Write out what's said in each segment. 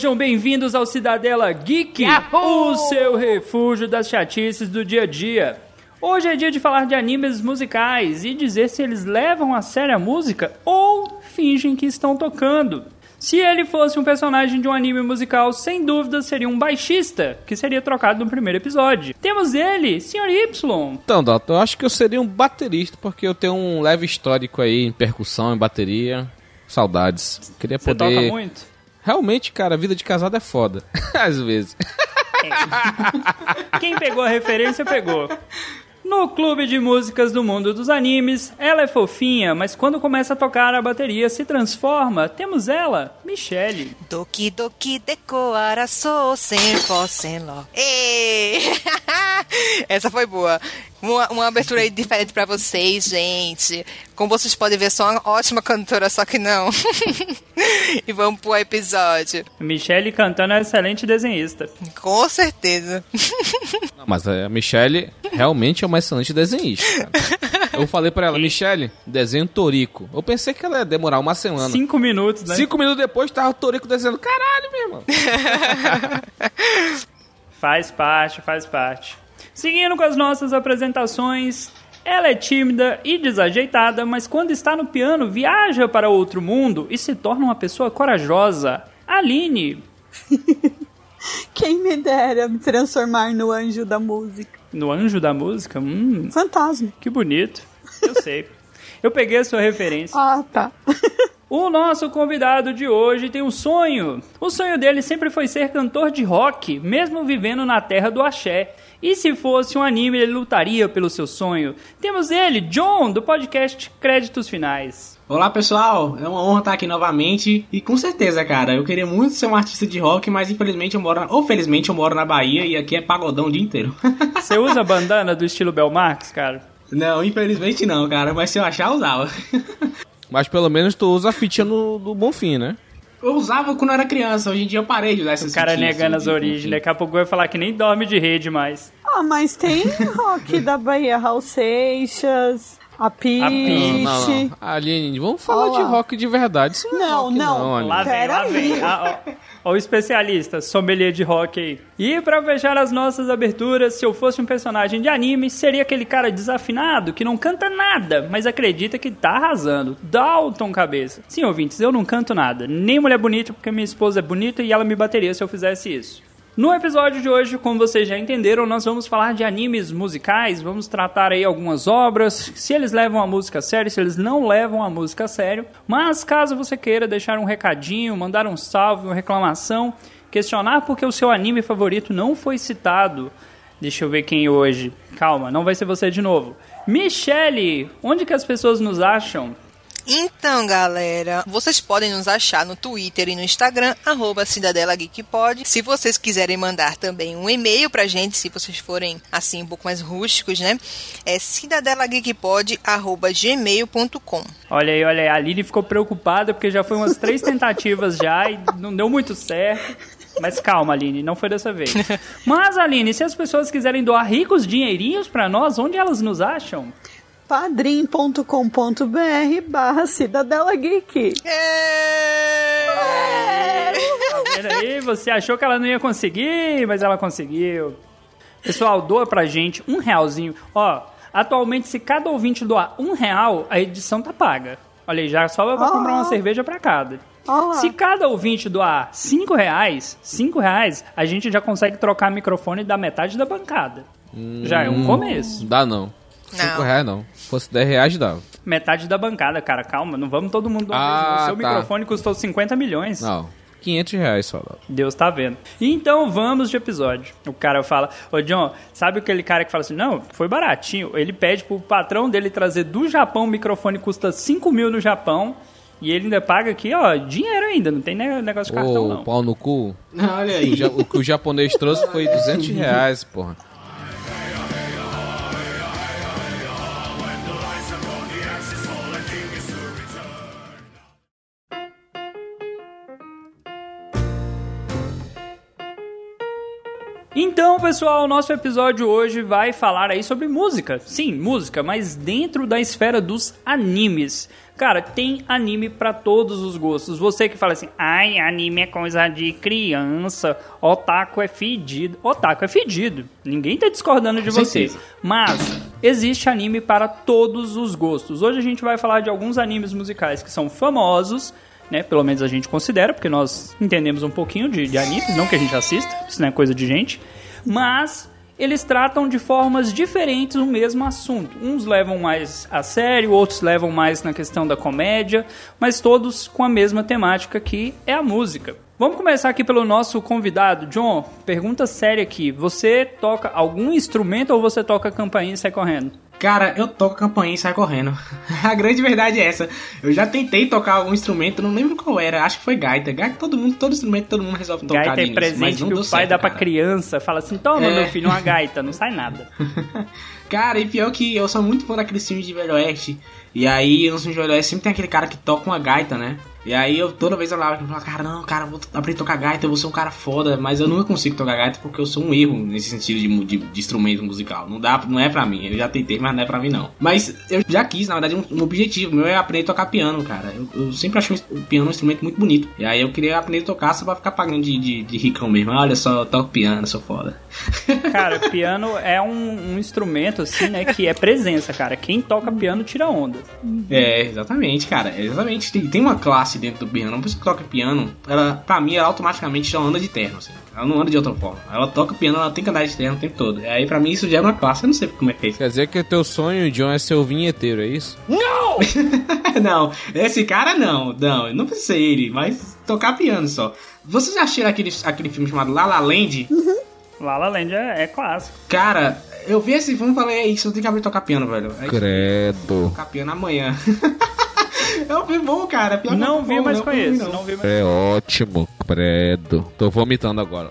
Sejam bem-vindos ao Cidadela Geek, Yahoo! o seu refúgio das chatices do dia a dia. Hoje é dia de falar de animes musicais e dizer se eles levam a sério a música ou fingem que estão tocando. Se ele fosse um personagem de um anime musical, sem dúvida seria um baixista, que seria trocado no primeiro episódio. Temos ele, Sr. Y. Então, Dalton, eu acho que eu seria um baterista, porque eu tenho um leve histórico aí em percussão, em bateria. Saudades. Queria Você poder. toca muito? Realmente, cara, a vida de casado é foda. Às vezes. Quem pegou a referência, pegou. No clube de músicas do mundo dos animes, ela é fofinha, mas quando começa a tocar a bateria se transforma. Temos ela, Michelle. Doki doki decoara sou 100% lo. Ê! Essa foi boa. Uma, uma abertura aí diferente pra vocês, gente. Como vocês podem ver, sou uma ótima cantora, só que não. e vamos pro episódio. Michelle cantando é excelente desenhista. Com certeza. Não, mas a Michelle realmente é uma excelente desenhista. cara. Eu falei pra ela, Michelle, desenho Torico. Eu pensei que ela ia demorar uma semana. Cinco minutos, né? Cinco minutos depois tava o Torico desenhando. Caralho, meu irmão. Faz parte, faz parte. Seguindo com as nossas apresentações, ela é tímida e desajeitada, mas quando está no piano viaja para outro mundo e se torna uma pessoa corajosa. Aline, Quem me dera me transformar no anjo da música. no anjo da música, hum, Fantasma. que bonito. Eu sei. Eu peguei a sua referência. Ah, tá. O nosso convidado de hoje tem um sonho. O sonho dele sempre foi ser cantor de rock, mesmo vivendo na terra do axé. E se fosse um anime, ele lutaria pelo seu sonho. Temos ele, John, do podcast Créditos Finais. Olá pessoal, é uma honra estar aqui novamente e com certeza, cara, eu queria muito ser um artista de rock, mas infelizmente eu moro, ou felizmente eu moro na Bahia e aqui é pagodão o dia inteiro. Você usa bandana do estilo Belmarx, cara? não, infelizmente não, cara, mas se eu achar, eu usava. Mas pelo menos tu usa a fitinha no, do Bonfim, né? Eu usava quando eu era criança, hoje em dia eu parei de usar essas O cara fitinhas, negando as origens. Daqui a pouco vai falar que nem dorme de rede mais. Ah, mas tem rock da Bahia, Raul Seixas, a. Não, não, não. Aline, vamos falar Olha de rock de verdade. Isso não, é Não, rock, não. não Aline. Lá vem, lá vem. Ah, ó o especialista, sommelier de rock aí. E pra fechar as nossas aberturas, se eu fosse um personagem de anime, seria aquele cara desafinado que não canta nada, mas acredita que tá arrasando. Dalton Cabeça. Sim, ouvintes, eu não canto nada. Nem mulher bonita, porque minha esposa é bonita e ela me bateria se eu fizesse isso. No episódio de hoje, como vocês já entenderam, nós vamos falar de animes musicais, vamos tratar aí algumas obras, se eles levam a música a sério, se eles não levam a música a sério. Mas caso você queira deixar um recadinho, mandar um salve, uma reclamação, questionar porque o seu anime favorito não foi citado, deixa eu ver quem hoje. Calma, não vai ser você de novo. Michele, onde que as pessoas nos acham? Então, galera, vocês podem nos achar no Twitter e no Instagram, arroba Cidadela Geek Pod. Se vocês quiserem mandar também um e-mail pra gente, se vocês forem assim um pouco mais rústicos, né? É cidadelageekpod.gmail.com. Olha aí, olha aí, a Aline ficou preocupada porque já foi umas três tentativas já e não deu muito certo. Mas calma, Aline, não foi dessa vez. Mas, Aline, se as pessoas quiserem doar ricos dinheirinhos pra nós, onde elas nos acham? padrim.com.br barra Cidadela Geek. É... Tá vendo aí? Você achou que ela não ia conseguir, mas ela conseguiu. Pessoal, doa pra gente um realzinho. Ó, atualmente, se cada ouvinte doar um real, a edição tá paga. Olha aí, já sobra pra Ah. comprar uma cerveja pra cada. Olha lá. Se cada ouvinte doar cinco reais, cinco reais, a gente já consegue trocar microfone da metade da bancada. Já é um começo. Dá não. Não. 5 reais não. Se fosse 10 reais, dava. Metade da bancada, cara, calma, não vamos todo mundo Ah. Seu tá. microfone custou 50 milhões. Não. 500 reais só. Deus tá vendo. Então vamos de episódio. O cara fala, ô John, sabe aquele cara que fala assim, não, foi baratinho. Ele pede pro patrão dele trazer do Japão, o microfone custa 5 mil no Japão. E ele ainda paga aqui, ó, dinheiro ainda, não tem ne- negócio de cartão, Ô, não. pau no cu. Olha O, aí. ja- o que o japonês trouxe foi 200 reais, porra. Então, pessoal, o nosso episódio hoje vai falar aí sobre música. Sim, música, mas dentro da esfera dos animes. Cara, tem anime pra todos os gostos. Você que fala assim, ai, anime é coisa de criança, otaku é fedido. Otaku é fedido. Ninguém tá discordando de Com você. certeza. Mas existe anime para todos os gostos. Hoje a gente vai falar de alguns animes musicais que são famosos, né? Pelo menos a gente considera, porque nós entendemos um pouquinho de, de animes, não que a gente assista, isso não é coisa de gente. Mas eles tratam de formas diferentes o mesmo assunto. Uns levam mais a sério, outros levam mais na questão da comédia, mas todos com a mesma temática que é a música. Vamos começar aqui pelo nosso convidado, John. Pergunta séria aqui: você toca algum instrumento ou você toca campainha e sai correndo? Cara, eu toco campainha e saio correndo. A grande verdade é essa. Eu já tentei tocar algum instrumento, não lembro qual era. Acho que foi gaita. Gaita, todo mundo, todo instrumento, todo mundo resolve tocar Gaita é mas presente não que o pai certo, dá pra cara. criança. Fala assim: toma, É. meu filho, uma gaita. Não sai nada. Cara, e pior que eu sou muito fã daqueles filmes de Velho Oeste. E aí, nos filmes de Velho Oeste sempre tem aquele cara que toca uma gaita, né? E aí eu toda vez eu olhava e falava, cara, não, cara, vou aprender a tocar gaita, eu vou ser um cara foda, mas eu nunca consigo tocar gaita porque eu sou um erro nesse sentido de, de, de instrumento musical. Não dá, não é pra mim. Eu já tentei, mas não é pra mim não. Mas eu já quis, na verdade, um, um objetivo meu é aprender a tocar piano, cara. Eu, eu sempre achei o piano um instrumento muito bonito. E aí eu queria aprender a tocar só pra ficar pagando de, de, de ricão mesmo. Olha só, eu toco piano, sou foda. Cara, piano é um, um instrumento, assim, né? Que é presença, cara. Quem toca piano tira onda. É, exatamente, cara. Exatamente. Tem, tem uma classe dentro do piano. Uma pessoa que toca piano, ela, pra mim, ela automaticamente já anda de terno, assim. Ela não anda de outra forma. Ela toca piano, ela tem que andar de terno o tempo todo. E aí, pra mim, isso já é uma classe. Eu não sei como é que é isso. Quer dizer que o teu sonho, John, é ser o vinheteiro, é isso? não, esse cara não. Não, não precisa ser ele, mas tocar piano só. Vocês já assistiram aquele, aquele filme chamado La La Land? La La Land é, é clássico. Cara, eu vi esse filme e falei, é isso, eu tenho que aprender a tocar piano, velho. É isso, Credo. tocar piano amanhã. é um filme bom, cara. Pior que Não vi, bom, mas não, conheço. não. Não vi, mas... É ótimo, credo. Tô vomitando agora.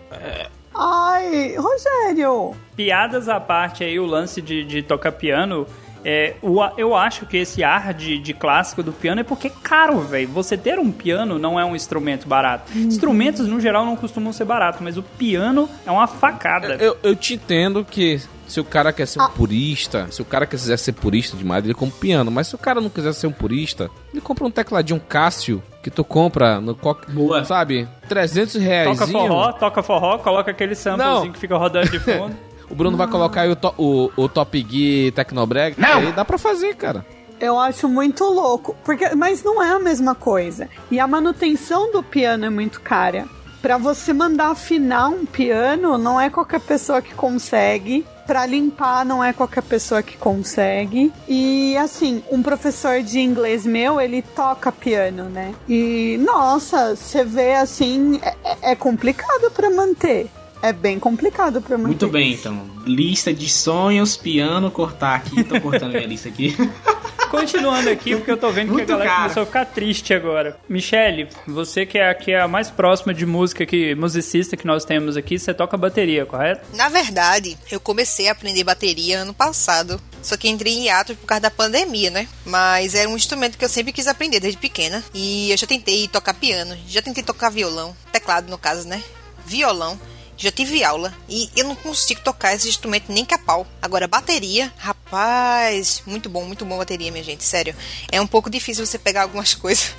Ai, Rogério! Piadas à parte aí, o lance de, de tocar piano. É, o, eu acho que esse ar de, de clássico do piano é porque é caro, velho. Você ter um piano não é um instrumento barato. Instrumentos, no geral, não costumam ser baratos, mas o piano é uma facada. Eu, eu te entendo que se o cara quer ser um purista, se o cara quiser ser purista demais, ele compra um piano. Mas se o cara não quiser ser um purista, ele compra um tecladinho Cássio que tu compra no coque. Boa. Sabe? 300 reais. Toca forró, toca forró, coloca aquele samplezinho Não. que fica rodando de fundo. O Bruno vai colocar aí o, to- o, o Top Gear Tecnobreg. Não! Aí dá pra fazer, cara. Eu acho muito louco, porque mas não é a mesma coisa. E a manutenção do piano é muito cara. Pra você mandar afinar um piano, não é qualquer pessoa que consegue. Pra limpar, não é qualquer pessoa que consegue. E assim, um professor de inglês meu, ele toca piano, né? E nossa, você vê assim, é, é- é complicado pra manter. É bem complicado pra manter. Muito bem, então. Lista de sonhos, piano, cortar aqui. Tô cortando minha lista aqui. Continuando aqui, porque eu tô vendo que a Muito galera caro. começou a ficar triste agora. Michele, você que é, que é a mais próxima de música, que musicista que nós temos aqui, você toca bateria, correto? Na verdade, eu comecei a aprender bateria ano passado. Só que entrei em hiato por causa da pandemia, né? Mas era um instrumento que eu sempre quis aprender desde pequena. E eu já tentei tocar piano, já tentei tocar violão, teclado no caso, né? Violão. Já tive aula e eu não consigo tocar esse instrumento nem capau. Agora, bateria, rapaz, muito bom, muito bom bateria, minha gente, sério. É um pouco difícil você pegar algumas coisas,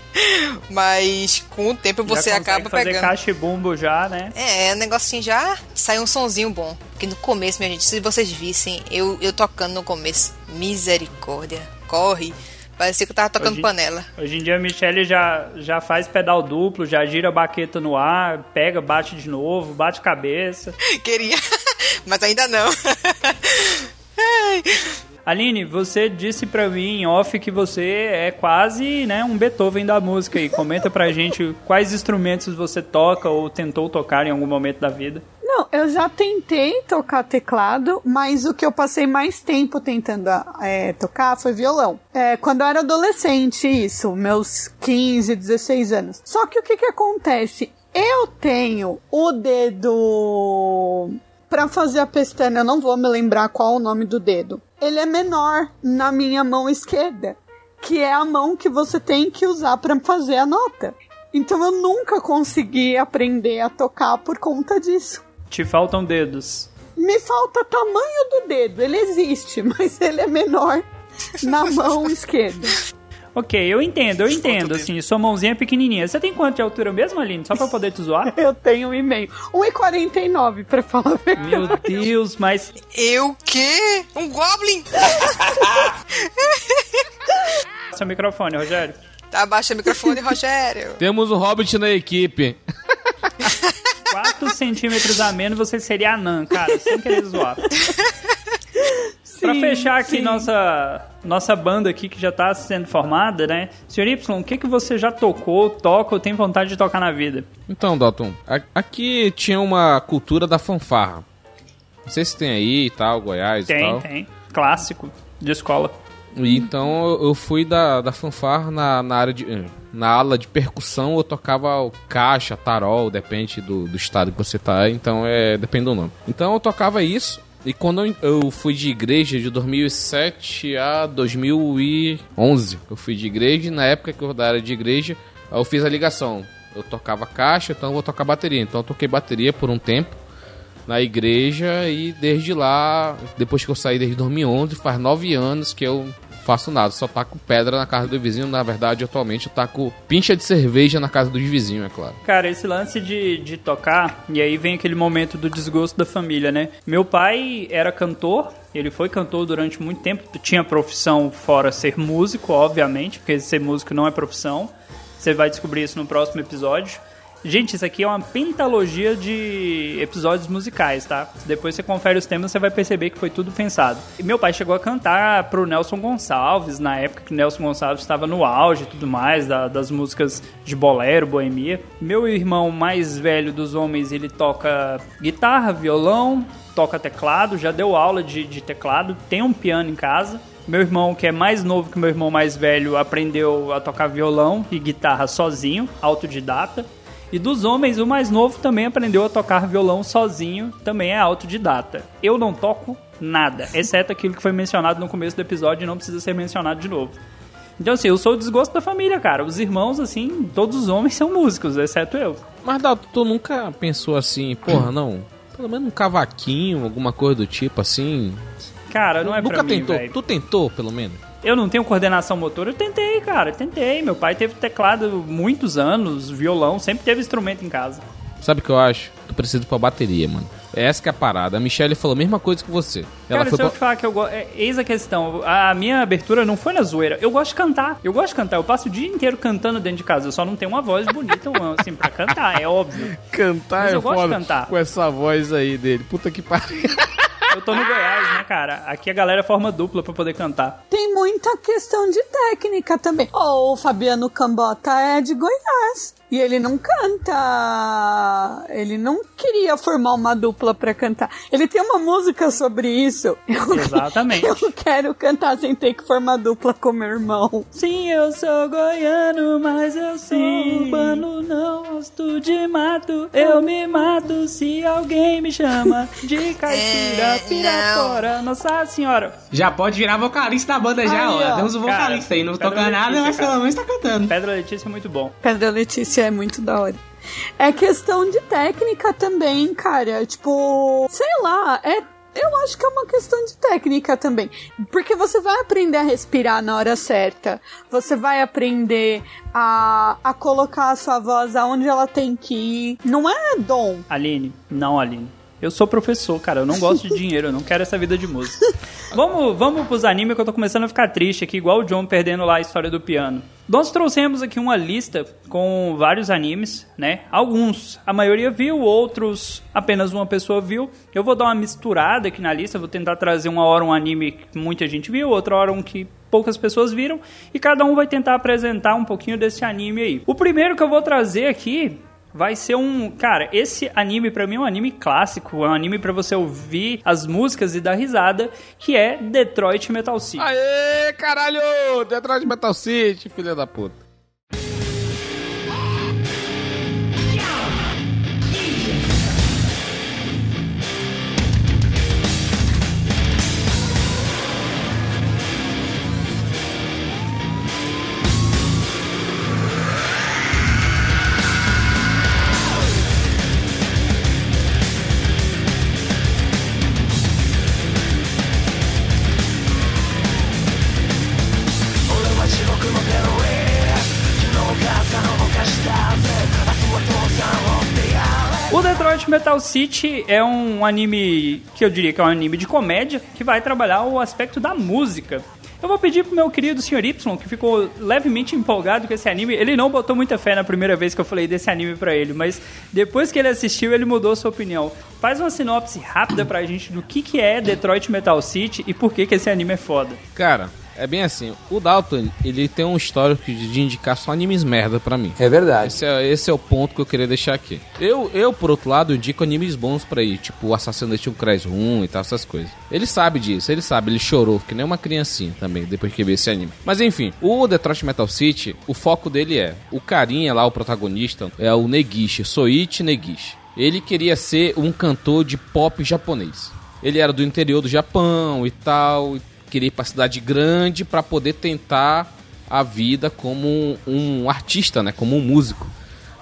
mas com o tempo você já acaba fazer pegando. caixa e bumbo já, né? É, o negocinho já sai um sonzinho bom. Porque no começo, minha gente, se vocês vissem eu, eu tocando no começo, misericórdia, corre. Parecia que eu tava tocando Hoje- panela. Hoje em dia a Michele já, já faz pedal duplo, já gira a baqueta no ar, pega, bate de novo, bate cabeça. Queria, mas ainda não. Aline, você disse pra mim em off que você é quase né, um Beethoven da música aí. Comenta pra gente quais instrumentos você toca ou tentou tocar em algum momento da vida. Não, eu já tentei tocar teclado, mas o que eu passei mais tempo tentando é, tocar foi violão. É, quando eu era adolescente, isso, meus 15, 16 anos. Só que o que que acontece? Eu tenho o dedo para fazer a pestana, eu não vou me lembrar qual o nome do dedo. Ele é menor na minha mão esquerda, que é a mão que você tem que usar para fazer a nota. Então eu nunca consegui aprender a tocar por conta disso. Te faltam dedos. Me falta tamanho do dedo, ele existe, mas ele é menor na mão esquerda. Ok, eu entendo, eu entendo, assim, sua mãozinha é pequenininha. Você tem quanto de altura mesmo, Aline? Só pra eu poder te zoar? Eu tenho um e meio. 1,49 pra falar a verdade. Meu Deus, mas... Eu quê? Um Goblin? Seu microfone, Rogério. Tá, abaixa o microfone, Rogério. Temos o Hobbit na equipe. 4 centímetros a menos você seria anã, cara, sem querer zoar. Pra fechar aqui sim. nossa, nossa banda aqui que já tá sendo formada, né? Senhor Y, o que, que você já tocou, toca ou tem vontade de tocar na vida? Então, Dalton, aqui tinha uma cultura da fanfarra. Não sei se tem aí e tal, Goiás e Tem, tal. tem. Clássico de escola. E então eu- eu fui da, da fanfarra na, na área de. eh, Na ala de percussão eu tocava o caixa, tarol, depende do, do estado que você tá, então é. depende do nome. Então eu tocava isso. E quando eu, fui de igreja de 2007 a 2011, eu fui de igreja e na época que eu área de igreja, eu fiz a ligação. Eu tocava caixa, então eu vou tocar bateria. Então eu toquei bateria por um tempo na igreja e desde lá, depois que eu saí desde 2011, faz nove anos que eu faço nada, só taco pedra na casa do vizinho. Na verdade, atualmente eu taco pincha de cerveja na casa dos vizinhos, é claro. Cara, esse lance de, de tocar, e aí vem aquele momento do desgosto da família, né? Meu pai era cantor, ele foi cantor durante muito tempo, tinha profissão fora ser músico, obviamente, porque ser músico não é profissão. Você vai descobrir isso no próximo episódio. Gente, isso aqui é uma pentalogia de episódios musicais, tá? Depois você confere os temas, você vai perceber que foi tudo pensado. E meu pai chegou a cantar pro Nelson Gonçalves, na época que o Nelson Gonçalves estava no auge e tudo mais, da- das músicas de bolero, boemia. Meu irmão mais velho dos homens, ele toca guitarra, violão, toca teclado, já deu aula de, de teclado, tem um piano em casa. Meu irmão, que é mais novo que meu irmão mais velho, aprendeu a tocar violão e guitarra sozinho, autodidata. E dos homens, o mais novo também aprendeu a tocar violão sozinho, também é autodidata. Eu não toco nada, exceto aquilo que foi mencionado no começo do episódio e não precisa ser mencionado de novo. Então, assim, eu sou o desgosto da família, cara. Os irmãos, assim, todos os homens são músicos, exceto eu. Mas Dalton, tu nunca pensou assim, porra, não, pelo menos um cavaquinho, alguma coisa do tipo assim? Cara, não é nunca pra mim, tentou? velho. tu tentou, pelo menos? Eu não tenho coordenação motora, eu tentei, cara, eu tentei. Meu pai teve teclado muitos anos, violão, sempre teve instrumento em casa. Sabe o que eu acho? Tu precisa ir pra bateria, mano. É essa que é a parada. A Michelle falou a mesma coisa que você. Ela Cara, foi se eu pra... te falar que eu gosto. É, eis a questão. A minha abertura não foi na zoeira. Eu gosto de cantar. Eu gosto de cantar. Eu passo o dia inteiro cantando dentro de casa. Eu só não tenho uma voz bonita, assim, pra cantar, é óbvio. cantar Mas é eu gosto de foda cantar. com essa voz aí dele. Puta que pariu. Eu tô no Goiás, né, cara? Aqui a galera forma dupla pra poder cantar. Tem muita questão de técnica também. Oh, o Fabiano Cambota é de Goiás. E ele não canta. Ele não queria formar uma dupla pra cantar. Ele tem uma música sobre isso. Eu, Exatamente. eu quero cantar sem ter que formar dupla com meu irmão. Sim, eu sou goiano, mas eu sou Sim. urbano, não gosto de mato. Eu me mato se alguém me chama de caipira, É, pirapora, Nossa Senhora. Já pode virar vocalista da banda já, Aí, ó. ó. Temos um Cara, vocalista aí. Não Pedro toca nada, mas cara. pelo menos tá cantando. Pedra Letícia é muito bom. Pedro Letícia é muito da hora. É questão de técnica também, cara. Tipo, sei lá, é. Eu acho que é uma questão de técnica também. Porque você vai aprender a respirar na hora certa. Você vai aprender a, a colocar a sua voz aonde ela tem que ir. Não é dom. Aline, não, Aline. Eu sou professor, cara. Eu não gosto de dinheiro. Eu não quero essa vida de música. Vamos, vamos pros animes que eu tô começando a ficar triste aqui, igual o John perdendo lá a história do piano. Nós trouxemos aqui uma lista com vários animes, né? Alguns a maioria viu, outros apenas uma pessoa viu. Eu vou dar uma misturada aqui na lista, vou tentar trazer uma hora um anime que muita gente viu, outra hora um que poucas pessoas viram, e cada um vai tentar apresentar um pouquinho desse anime aí. O primeiro que eu vou trazer aqui vai ser um. Cara, esse anime pra mim é um anime clássico, é um anime pra você ouvir as músicas e dar risada, que é Detroit Metal City. Aê, caralho! Detroit Metal City, filha da puta. Detroit Metal City é um anime que eu diria que é um anime de comédia que vai trabalhar o aspecto da música. Eu vou pedir pro meu querido Sr. Y, que ficou levemente empolgado com esse anime. Ele não botou muita fé na primeira vez que eu falei desse anime pra ele, mas depois que ele assistiu, ele mudou sua opinião. Faz uma sinopse rápida pra gente do que, que é Detroit Metal City e por que, que esse anime é foda. Cara, é bem assim. O Dalton, ele tem um histórico de indicar só animes merda pra mim. É verdade. Esse é, esse é o ponto que eu queria deixar aqui. Eu, eu por outro lado, indico animes bons pra ir, tipo Assassination Class 1 e tal, essas coisas. Ele sabe disso, ele sabe, ele chorou, que nem uma criancinha também, depois que viu esse anime. Mas enfim, o Detroit Metal City, o foco dele é, o carinha lá, o protagonista, é o Negishi, Soichi Negishi. Ele queria ser um cantor de pop japonês. Ele era do interior do Japão e tal, e queria ir pra cidade grande pra poder tentar a vida como um, um artista, né? Como um músico.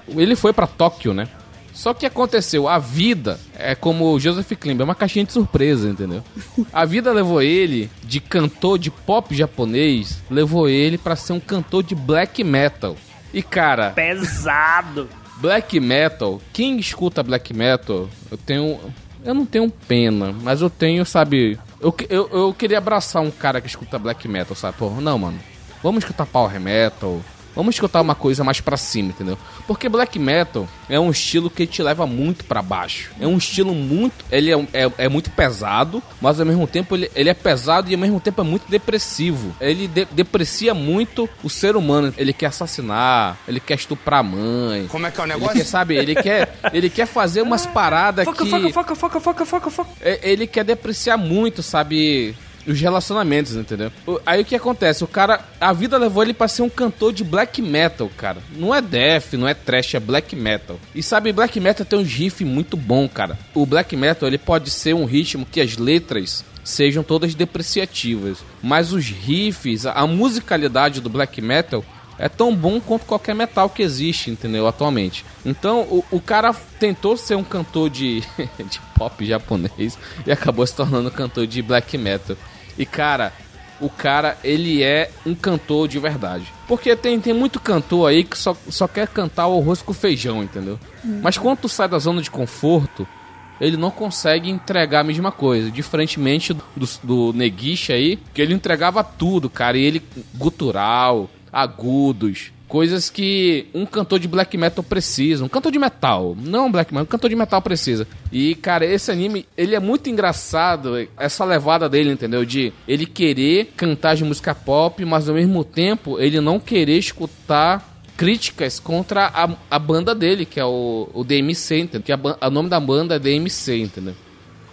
Ele foi pra Tóquio, né? Só que aconteceu, a vida é como o Joseph Klimber, é uma caixinha de surpresa, entendeu? A vida levou ele de cantor de pop japonês, levou ele pra ser um cantor de black metal. E cara, Pesado! Black Metal, quem escuta Black Metal, eu tenho. Eu não tenho pena, mas eu tenho, sabe. Eu, eu, eu queria abraçar um cara que escuta Black Metal, sabe? Pô, não, mano. Vamos escutar Power Metal. Vamos escutar uma coisa mais pra cima, entendeu? Porque Black Metal é um estilo que te leva muito pra baixo. É um estilo muito. Ele é, um- é, é muito pesado, mas ao mesmo tempo ele, ele é pesado e ao mesmo tempo é muito depressivo. Ele de- deprecia muito o ser humano. Ele quer assassinar, ele quer estuprar a mãe. Como é que é o Ele negócio? quer, sabe, ele quer, ele quer fazer umas paradas Foca, que... foca, foca, foca, foca, foca, foca. É, Ele quer depreciar muito, sabe, os relacionamentos, entendeu? Aí o que acontece? O cara, a vida levou ele pra ser um cantor de black metal, cara. Não é death, não é trash, é black metal. E sabe, black metal tem uns riffs muito bom, cara. O black metal, ele pode ser um ritmo que as letras sejam todas depreciativas, mas os riffs, a- musicalidade do black metal é tão bom quanto qualquer metal que existe, entendeu? Atualmente. Então, o, o cara tentou ser um cantor de, de pop japonês e acabou se tornando cantor de black metal. E, cara, o cara, ele é um cantor de verdade. Porque tem, tem muito cantor aí que só, só quer cantar o arroz com feijão, entendeu? Mas quando tu sai da zona de conforto, ele não consegue entregar a mesma coisa. Diferentemente do, do Neguiche aí, que ele entregava tudo, cara. E ele, gutural, agudos, coisas que um cantor de black metal precisa. Um cantor de metal, não black metal, um cantor de metal precisa. E, cara, esse anime, ele é muito engraçado, essa levada dele, entendeu? De ele querer cantar de música pop, mas ao mesmo tempo ele não querer escutar críticas contra a, a banda dele, que é o, o DMC, entendeu? Que o nome da banda é DMC, entendeu?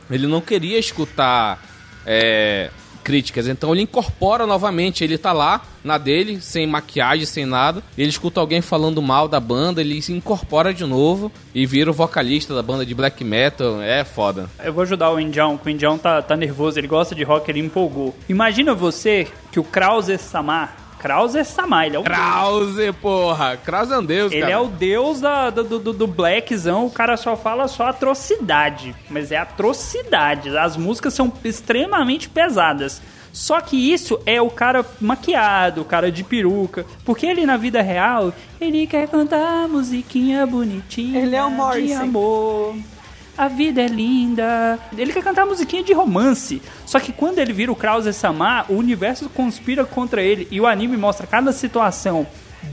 Ele não queria escutar é, críticas, então ele incorpora novamente, ele tá lá na dele, sem maquiagem, sem nada, ele escuta alguém falando mal da banda, ele se incorpora de novo e vira o vocalista da banda de black metal, é foda. Eu vou ajudar o Indião, que o Indião tá, tá nervoso, ele gosta de rock, ele empolgou. Imagina você que o Krauser Samar, Krauser Samar, ele é o Krause, porra! Krause é um deus, Ele cara. é o deus da- do, do, do blackzão, o cara só fala só atrocidade. Mas é atrocidade. As músicas são extremamente pesadas. Só que isso é o cara maquiado, o cara de peruca. Porque ele na vida real, ele quer cantar musiquinha bonitinha. Ele é o de Morrissey. amor. A vida é linda. Ele quer cantar musiquinha de romance. Só que quando ele vira o Krause Samar, o universo conspira contra ele. E o anime mostra cada situação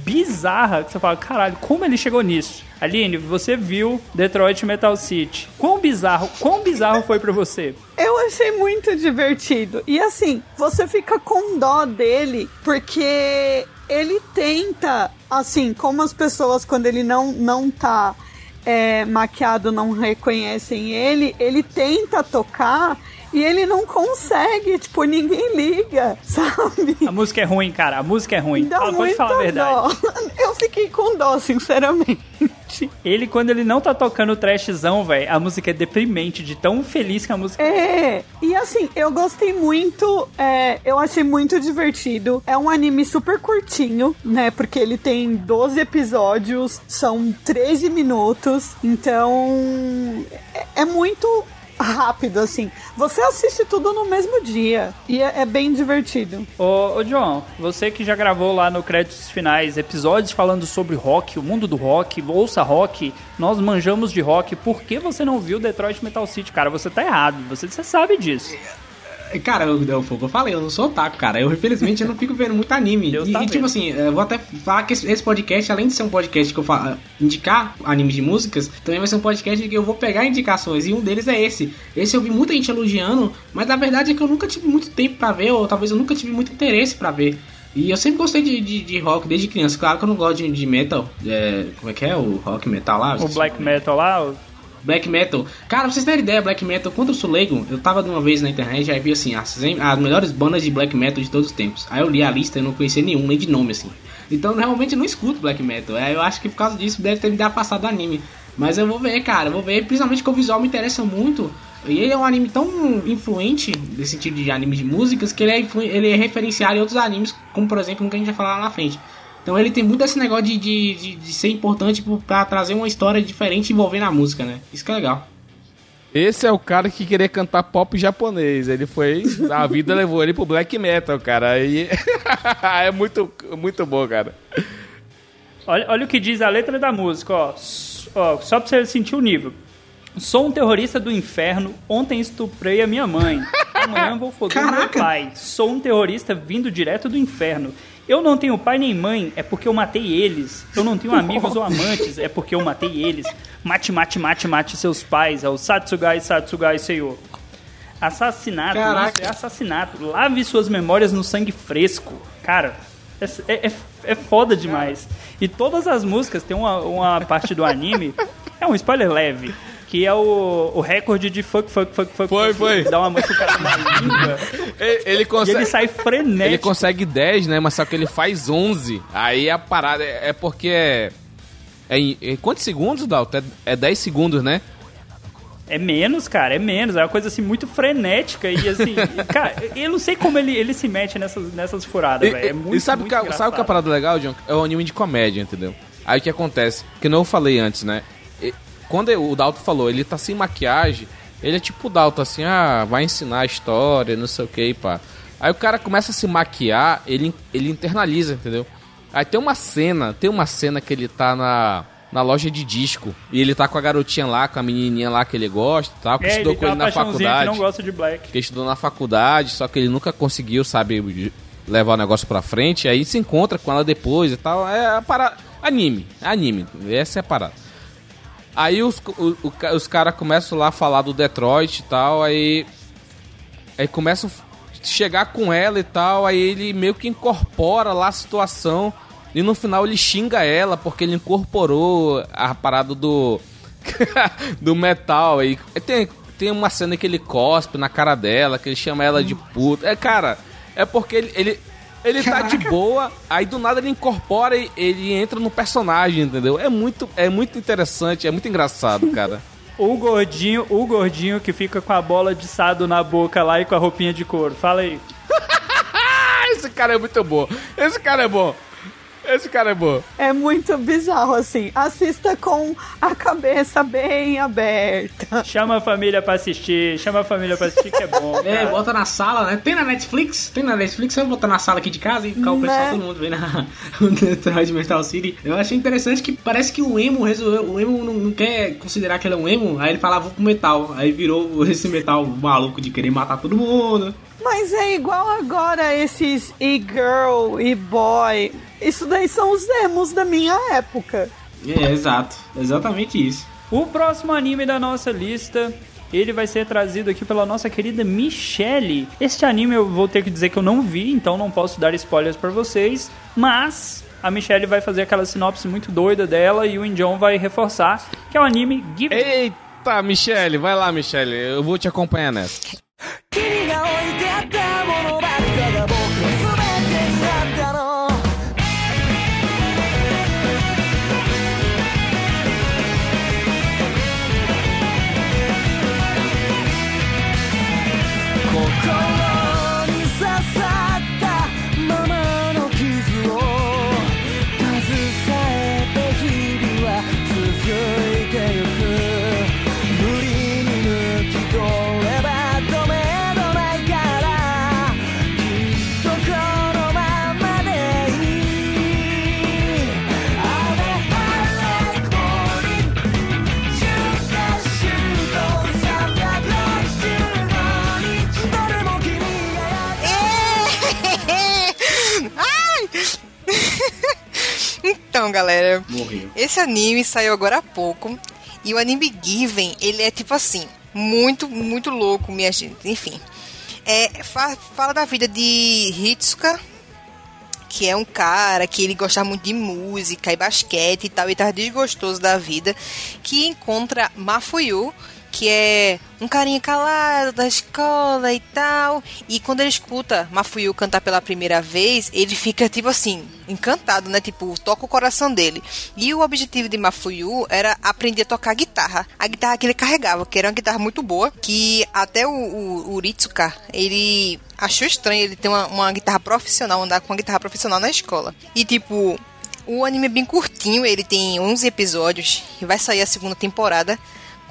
bizarra que você fala, caralho, como ele chegou nisso? Aline, você viu Detroit Metal City. Quão bizarro, quão bizarro foi pra você? Eu achei muito divertido. E assim, você fica com dó dele, porque ele tenta, assim, como as pessoas quando ele não, não tá é maquiado não reconhecem ele, ele tenta tocar e ele não consegue, tipo, ninguém liga, sabe? A música é ruim, cara. A música é ruim. Dá Fala, pode falar a verdade. dó. Eu fiquei com dó, sinceramente. Ele, quando ele não tá tocando trashzão, velho, a música é deprimente, de tão feliz que a música É, e assim, eu gostei muito, é, eu achei muito divertido. É um anime super curtinho, né? Porque ele tem 12 episódios, são 13 minutos, então é, é muito rápido, assim. Você assiste tudo no mesmo dia e é, é bem divertido. Ô, ô, John, você que já gravou lá no Créditos Finais episódios falando sobre rock, o mundo do rock, ouça rock, nós manjamos de rock, por que você não viu Detroit Metal City? Cara, você tá errado, você, você sabe disso. Cara, eu, eu, eu falei, eu não sou otaku, cara. Eu, infelizmente, eu não fico vendo muito anime. Deus e, tá e, tipo assim, eu vou até falar que esse, podcast, além de ser um podcast que eu falo, indicar animes de músicas, também vai ser um podcast que eu vou pegar indicações. E um deles é esse. Esse eu vi muita gente elogiando, mas a verdade é que eu nunca tive muito tempo pra ver, ou talvez eu nunca tive muito interesse pra ver. E eu sempre gostei de, de, de rock desde criança. Claro que eu não gosto de, de metal. É, como é que é? O rock metal lá? O black metal lá, o- Black Metal. Cara, pra vocês terem ideia, Black Metal, quando eu sou leigo, eu tava de uma vez na internet e vi assim, as, as melhores bandas de Black Metal de todos os tempos. Aí eu li a lista e não conhecia nenhum, nem de nome, assim. Então realmente não escuto Black Metal. É, eu acho que por causa disso deve ter me dado passado do anime. Mas eu vou ver, cara, eu vou ver, principalmente que o visual me interessa muito. E ele é um anime tão influente, nesse sentido de anime de músicas, que ele é, ele é referenciado em outros animes, como por exemplo no que a gente vai falar lá na frente. Então ele tem muito esse negócio de, de, de, de ser importante pra trazer uma história diferente envolvendo a música, né? Isso que é legal. Esse é o cara que queria cantar pop japonês. Ele foi. A vida levou ele pro black metal, cara. Aí. é muito, muito bom, cara. Olha, olha o que diz a letra da música, ó. Ó. Só pra você sentir o nível. Sou um terrorista do inferno, ontem estuprei a minha mãe. Amanhã vou foder meu Caraca. pai. Sou um terrorista vindo direto do inferno. Eu não tenho pai nem mãe, é porque eu matei eles. Eu não tenho amigos ou amantes, é porque eu matei eles. Mate, mate, mate, mate seus pais. É o Satsugai, Satsugai, Senhor. Assassinato, Caraca. isso é assassinato. Lave suas memórias no sangue fresco. Cara, é, é, é- é foda demais. E todas as músicas, tem uma, uma parte do anime, é um spoiler leve, que é o, o recorde de fuck, fuck, fuck, fuck. Foi, fuck, foi. Dá uma machucada na língua. Ele, ele e consegue. ele sai frenético. Ele consegue 10, né? Mas só que ele faz 11. Aí a parada é, é porque é. É, em- é quantos segundos, Dalton? É, é 10 segundos, né? É menos, cara, é menos. É uma coisa assim muito frenética e assim. cara, eu não sei como ele, ele se mete nessas, nessas furadas, E, velho. É e- muito, e sabe, muito que, sabe o que é a parada legal, John? É o anime de comédia, entendeu? Aí o que acontece? Que não eu falei antes, né? Quando o Dalton falou, ele tá sem maquiagem, ele é tipo o Dalton, assim, ah, vai ensinar a história, não sei o que, pá. Aí o cara começa a se maquiar, ele, ele internaliza, entendeu? Aí tem uma cena, tem uma cena que ele tá na, na loja de disco, e ele tá com a garotinha lá, com a menininha lá que ele gosta, tal, que É, estudou ele com tem ele na faculdade que não gosta de black. que estudou na faculdade, só que ele nunca conseguiu, sabe, levar o negócio pra frente. Aí se encontra com ela depois e tal. É a parada. Anime, anime. Essa é a parada. Aí os, o- o ca- os caras começam lá a falar do Detroit e tal, aí. Aí começam a chegar com ela e tal, aí ele meio que incorpora lá a situação. E no final ele xinga ela porque ele incorporou a parada do. do metal. Aí tem, tem uma cena que ele cospe na cara dela, que ele chama ela de puta. É, cara, é porque ele. ele ele tá de boa, aí do nada ele incorpora e ele entra no personagem, entendeu? É muito, é muito interessante, é muito engraçado, cara. O gordinho, o gordinho que fica com a bola de sado na boca lá e com a roupinha de couro. Fala aí. Esse cara é muito bom. Esse cara é bom. Esse cara é bom. É muito bizarro, assim. Assista com a cabeça bem aberta. Chama a família pra assistir, chama a família pra assistir que é bom. É, cara. bota na sala, né? Tem na Netflix? Tem na Netflix, eu vou botar na sala aqui de casa e ficar o pessoal, Né? todo mundo vendo a- o Detroit Metal City. Eu achei interessante que parece que o emo resolveu. O emo não, não quer considerar que ele é um emo, aí ele falava vou pro metal. Aí virou esse metal maluco de querer matar todo mundo. Mas é igual agora esses e-girl, e-boy. Isso daí são os emos da minha época. É, exato. Exatamente isso. O próximo anime da nossa lista, ele vai ser trazido aqui pela nossa querida Michelle. Este anime eu vou ter que dizer que eu não vi, então não posso dar spoilers pra vocês, mas a Michelle vai fazer aquela sinopse muito doida dela e o Injon vai reforçar, que é o anime Give Eita, Michele, vai lá, Michele. Eu vou te acompanhar nessa. Então, galera, Morreu. esse anime saiu agora há pouco. E o anime Given, ele é tipo assim, muito, muito louco, minha gente. Enfim. É, fa- fala da vida de Hitsuka, que é um cara que ele gosta muito de música e basquete e tal, e tá desgostoso da vida, que encontra Mafuyu, que é um carinha calado da escola e tal, e quando ele escuta Mafuyu cantar pela primeira vez, ele fica tipo assim, encantado, né? Tipo, toca o coração dele. E o objetivo de Mafuyu era aprender a tocar guitarra. A guitarra que ele carregava, que era uma guitarra muito boa, que até o, o, o Ritsuka, ele achou estranho ele ter uma, uma guitarra profissional, andar com uma guitarra profissional na escola. E tipo, o anime é bem curtinho, ele tem 11 episódios e vai sair a segunda temporada.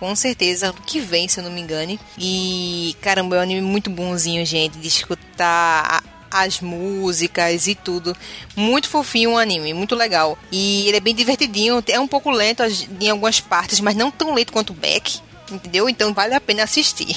Com certeza, ano que vem, se eu não me engane. E caramba, é um anime muito bonzinho, gente, de escutar as músicas e tudo. Muito fofinho o anime, muito legal. E ele é bem divertidinho, é um pouco lento em algumas partes, mas não tão lento quanto o Beck. Entendeu? Então vale a pena assistir.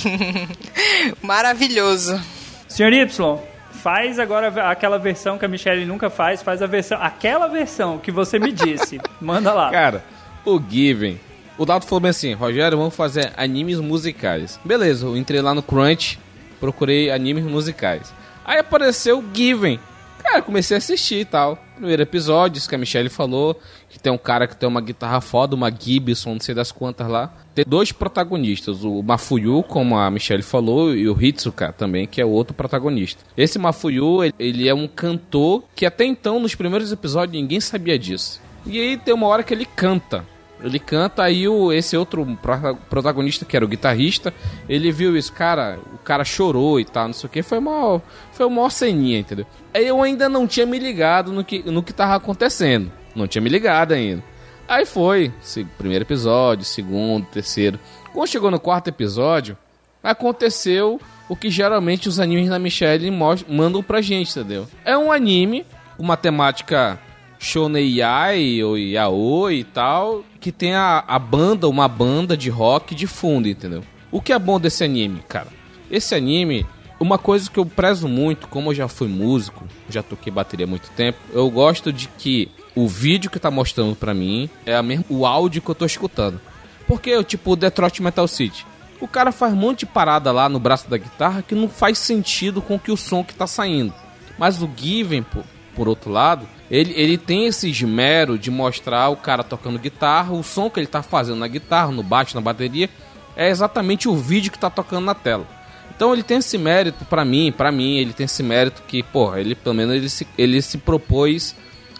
Maravilhoso. Senhor Y, faz agora aquela versão que a Michelle nunca faz, faz a versão, aquela versão que você me disse. Manda lá. Cara, o Given. O Dalton falou bem assim, Rogério, vamos fazer animes musicais. Beleza, eu entrei lá no Crunch, procurei animes musicais. Aí apareceu Given. Cara, comecei a assistir e tal. Primeiro episódio, isso que a Michelle falou, que tem um cara que tem uma guitarra foda, uma Gibson, não sei das quantas lá. Tem dois protagonistas, o Mafuyu, como a Michelle falou, e o Hitsuka também, que é o outro protagonista. Esse Mafuyu, ele é um cantor que até então, nos primeiros episódios, ninguém sabia disso. E aí tem uma hora que ele canta. Ele canta, aí o, esse outro pro- protagonista, que era o guitarrista, ele viu isso, cara, o cara chorou e tal, não sei o que, foi uma, foi uma ceninha, entendeu? Aí eu ainda não tinha me ligado no que, no que tava acontecendo, não tinha me ligado ainda. Aí foi, primeiro episódio, segundo, terceiro. Quando chegou no quarto episódio, aconteceu o que geralmente os animes da Michelle mandam pra gente, entendeu? É um anime, uma temática Shonei Yai ou Yaoi e tal, que tem a, a banda, uma banda de rock de fundo, entendeu? O que é bom desse anime, cara? Esse anime, uma coisa que eu prezo muito, como eu já fui músico, já toquei bateria há muito tempo, eu gosto de que o vídeo que tá mostrando pra mim é a o áudio que eu tô escutando. Porque, tipo, o Detroit Metal City. O cara faz um monte de parada lá no braço da guitarra que não faz sentido com que o som que tá saindo. Mas o Given, por, por outro lado, ele, ele tem esse esmero de mostrar o cara tocando guitarra, o som que ele tá fazendo na guitarra, no baixo, na bateria, é exatamente o vídeo que tá tocando na tela. Então ele tem esse mérito pra mim, pra mim, ele tem esse mérito que, porra, ele pelo menos ele se, ele se propôs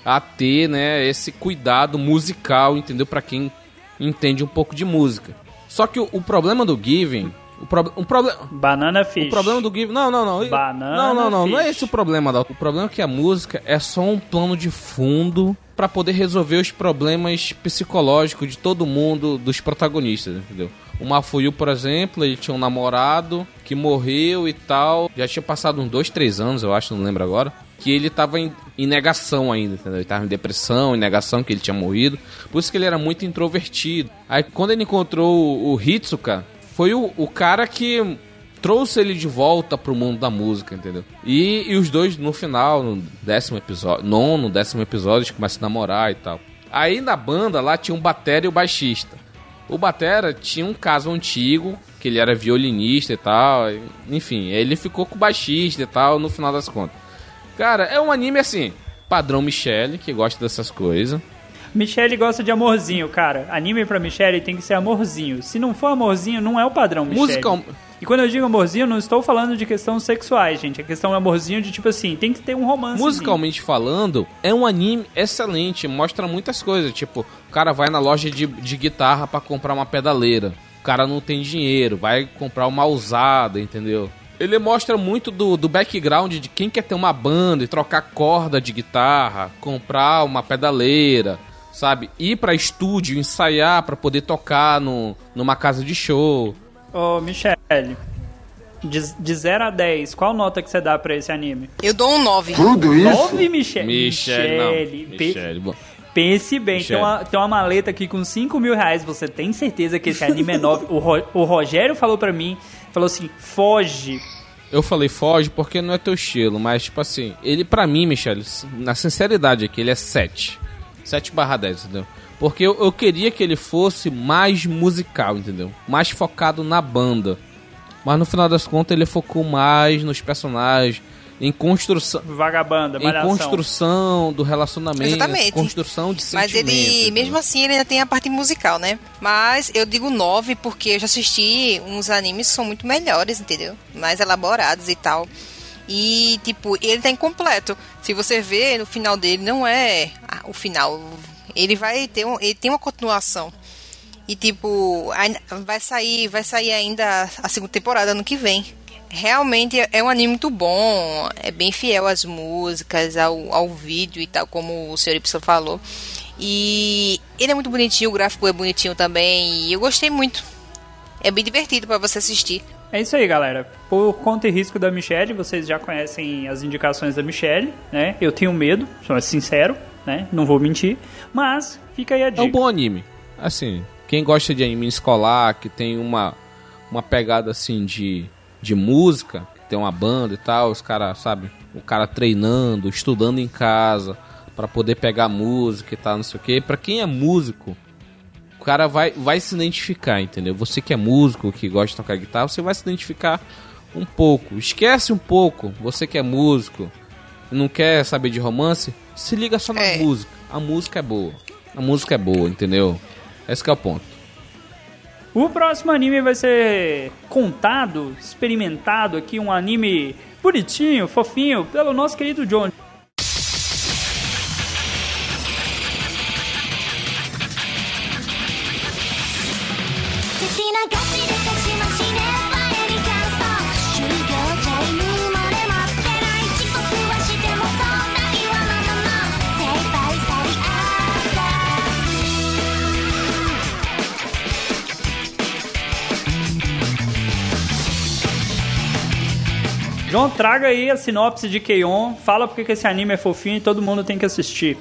a ter, né, esse cuidado musical, entendeu? Pra quem entende um pouco de música. Só que o, o problema do Given, o, prob o problema Banana Fish. o problema do Given. Não, não, não. Banana não, não, não. Não é Fish. esse o problema, Dalton. O problema é que a música é só um plano de fundo pra poder resolver os problemas psicológicos de todo mundo, dos protagonistas, entendeu? O Mafuyu, por exemplo, ele tinha um namorado que morreu e tal. Já tinha passado uns dois, três anos, eu acho, não lembro agora. Que ele tava em, em negação ainda, entendeu? Ele tava em depressão, em negação que ele tinha morrido. Por isso que ele era muito introvertido. Aí quando ele encontrou o, o Hitsuka, foi o, o cara que trouxe ele de volta pro mundo da música, entendeu? E, e os dois, no final, no décimo episódio, nono, décimo episódio, eles começam a namorar e tal. Aí na banda lá tinha um batera e o baixista. O batera tinha um caso antigo, que ele era violinista e tal, enfim, ele ficou com o baixista e tal, no final das contas. Cara, é um anime assim, padrão Michelle, que gosta dessas coisas. Michelle gosta de amorzinho, cara. Anime pra Michelle tem que ser amorzinho. Se não for amorzinho, não é o padrão Michelle. Musical... E quando eu digo amorzinho, não estou falando de questões sexuais, gente. A questão é amorzinho de tipo assim, tem que ter um romance. Musicalmente falando, é um anime excelente, mostra muitas coisas. Tipo, o cara vai na loja de, de guitarra pra comprar uma pedaleira. O cara não tem dinheiro, vai comprar uma usada, entendeu? Ele mostra muito do, do background de quem quer ter uma banda e trocar corda de guitarra, comprar uma pedaleira, sabe? Ir pra estúdio, ensaiar pra poder tocar no, numa casa de show. Ô, Michelle, de, de 0 a 10, qual nota que você dá pra esse anime? Eu dou um 9. Tudo isso? 9, Michelle? Michelle, não. Pe- Michelle, bom. Pense bem, tem uma, tem uma maleta aqui com 5 mil reais. Você tem certeza que esse anime é 9? O, Ro- o Rogério falou pra mim, falou assim: foge. Eu falei foge porque não é teu estilo, mas tipo assim, ele pra mim, Michele, na sinceridade aqui, ele é 7. 7 barra 10, entendeu? Porque eu, eu queria que ele fosse mais musical, entendeu? Mais focado na banda. Mas no final das contas ele focou mais nos personagens, em construção, Vagabanda, em construção do relacionamento, Exatamente. construção de Mas sentimento. ele, entendeu? mesmo assim, ele ainda tem a parte musical, né? Mas eu digo 9 porque eu já assisti uns animes que são muito melhores, entendeu? Mais elaborados e tal. E, tipo, ele tá incompleto. Se você vê, no final dele não é o final. Ele vai ter um, ele tem uma continuação. E tipo, ai- vai sair, vai sair ainda a segunda temporada ano que vem. Realmente é um anime muito bom, é bem fiel às músicas, ao, ao vídeo e tal, como o Sr. Y falou. E ele é muito bonitinho, o gráfico é bonitinho também, e eu gostei muito. É bem divertido pra você assistir. É isso aí, galera. Por conta e risco da Michelle, vocês já conhecem as indicações da Michelle, né? Eu tenho medo, sou sincero, né? Não vou mentir. Mas fica aí a É dica. um bom anime. Assim, quem gosta de anime escolar, que tem uma, uma pegada assim de, de música, que tem uma banda e tal, os caras, sabe? O cara treinando, estudando em casa, pra poder pegar música e tal, não sei o quê. Pra quem é músico, o cara vai, vai se identificar, entendeu? Você que é músico, que gosta de tocar guitarra, você vai se identificar um pouco. Esquece um pouco, você que é músico, e não quer saber de romance, se liga só na É. música. A música é boa. A música é boa, entendeu? Esse que é o ponto. O próximo anime vai ser contado, experimentado aqui, um anime bonitinho, fofinho, pelo nosso querido John. John, traga aí a sinopse de Keion, fala porque que esse anime é fofinho e todo mundo tem que assistir.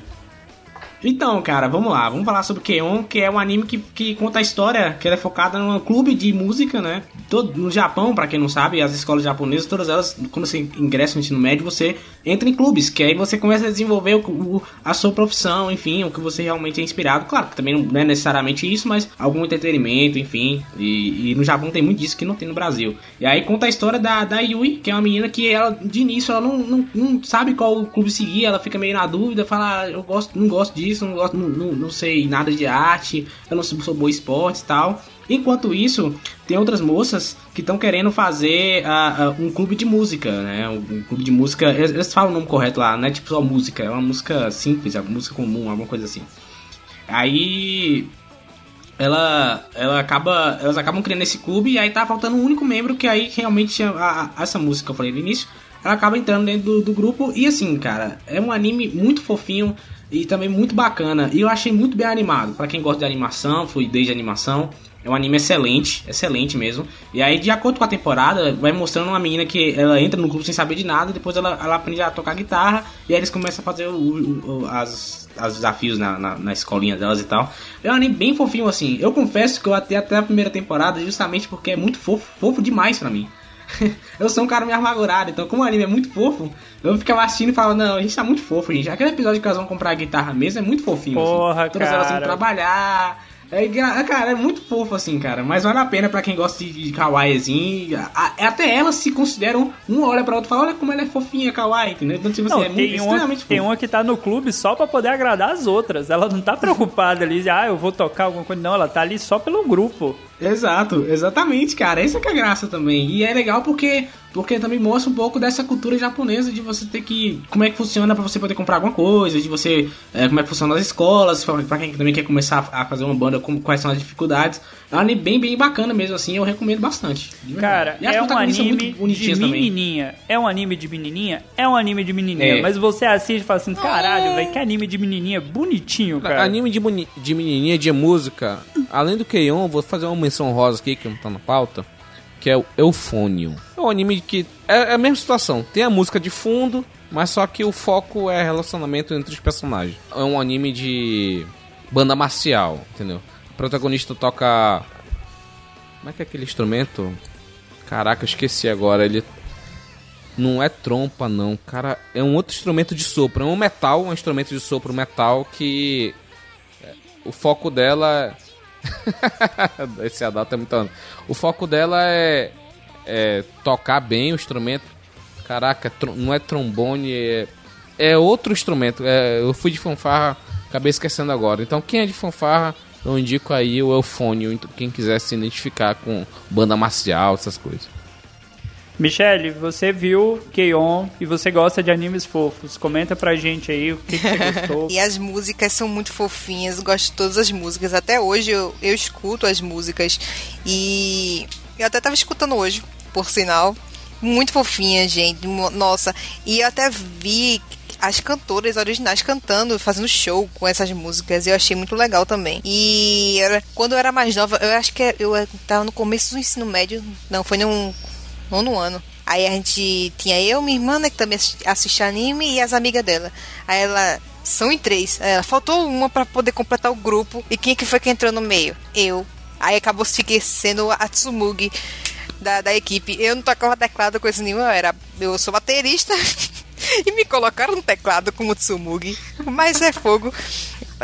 Então, cara, vamos lá. Vamos falar sobre Keion, que é um anime que, que conta a história, que ela é focada num clube de música, né? Todo, no Japão, pra quem não sabe, as escolas japonesas, todas elas, quando você ingressa no ensino médio, você entra em clubes, que aí você começa a desenvolver o, o- a sua profissão, enfim, o que você realmente é inspirado. Claro que também não é necessariamente isso, mas algum entretenimento, enfim. E, e no Japão tem muito disso que não tem no Brasil. E aí conta a história da, da Yui, que é uma menina que ela, de início, ela não, não, não sabe qual clube seguir, ela fica meio na dúvida, fala, "Ah, eu gosto, não gosto disso, não, gosto, não, não, não sei nada de arte, eu não sou, sou boa em esportes e tal. Enquanto isso, tem outras moças que estão querendo fazer ah, ah, um clube de música, né? Um, um clube de música. Eles, eles falam o nome correto lá, não é tipo só música, é uma música simples, é uma música comum, alguma coisa assim. Aí ela, ela acaba, elas acabam criando esse clube e aí tá faltando um único membro que aí realmente a, a- essa música que eu falei no início, ela acaba entrando dentro do, do grupo e assim, cara, é um anime muito fofinho e também muito bacana e eu achei muito bem animado. Pra quem gosta de animação, fluidez de animação, é um anime excelente, excelente mesmo. E aí, de acordo com a temporada, vai mostrando uma menina que ela entra no grupo sem saber de nada, depois ela, ela aprende a tocar guitarra, e aí eles começam a fazer o, o- o- as, as desafios na, na, na escolinha delas e tal. É um anime bem fofinho assim. Eu confesso que eu até até a primeira temporada, justamente porque é muito fofo, fofo demais pra mim. eu sou um cara meio amargurado, então como o anime é muito fofo, eu ficava assistindo e falava, não, a gente tá muito fofo, gente. Aquele episódio que elas vão comprar a guitarra mesmo é muito fofinho. Porra, assim. Todas elas indo cara. trabalhar, É, engra- cara, é muito fofo assim, cara. Mas vale a pena pra quem gosta de, kawaiizinho. A- Até elas se consideram, uma olha pra outra e fala, olha como ela é fofinha, kawaii, entendeu? Então, tipo assim, Não, é muito, tem, uma, extremamente tem uma que tá no clube só pra poder agradar as outras. Ela não tá preocupada ali, ah, eu vou tocar alguma coisa. Não, ela tá ali só pelo grupo. Exato, exatamente, cara. Essa que é a graça também. E é legal porque porque também mostra um pouco dessa cultura japonesa de você ter que como é que funciona pra você poder comprar alguma coisa, de você é, como é que funciona as escolas, pra quem também quer começar a fazer uma banda, como, quais são as dificuldades. É um anime bem bem bacana mesmo assim, eu recomendo bastante. Cara, E é um anime de bonitinhas também. menininha. É um anime de menininha? É um anime de menininha. É. Mas você assiste e fala assim, caralho, velho, que anime de menininha bonitinho, cara. Anime de, boni- de menininha, de música. Além do Keion, vou fazer uma menção rosa aqui, que não tá na pauta. Que é o Eufônio. É um anime que... É, é a mesma situação. Tem a música de fundo, mas só que o foco é relacionamento entre os personagens. É um anime de banda marcial, entendeu? Protagonista toca... Como é que é aquele instrumento? Caraca, eu esqueci agora. Ele não é trompa, não. Cara, é um outro instrumento de sopro. É um metal, um instrumento de sopro metal que. é, O foco dela. Esse adapta é ano. O foco dela é, é tocar bem o instrumento. Caraca, não é trombone, é, é outro instrumento. É, eu fui de fanfarra, acabei esquecendo agora. Então, quem é de fanfarra, eu indico aí o Eufônio. então, Quem quiser se identificar com banda marcial, essas coisas. Michele, você viu Keion e você gosta de animes fofos. Comenta pra gente aí o que, que você gostou. E as músicas são muito fofinhas, eu gosto de todas as músicas. Até hoje eu, eu escuto as músicas e eu até tava escutando hoje, por sinal. Muito fofinha, gente. Nossa, e eu até vi as cantoras originais cantando, fazendo show com essas músicas. Eu achei muito legal também. E era- quando eu era mais nova, eu acho que eu tava no começo do ensino médio. Não, foi num nono ano. Aí a gente tinha eu, minha irmã, né, que também assi- assiste anime, e as amigas dela. Aí ela. São em três. Aí ela faltou uma pra poder completar o grupo. E quem que foi que entrou no meio? Eu. Aí acabou fiquei sendo a Tsumugi da, da equipe. Eu não tocava teclado coisa nenhuma, eu era. Eu sou baterista. e me colocaram no teclado como Tsumugi. Mas é fogo.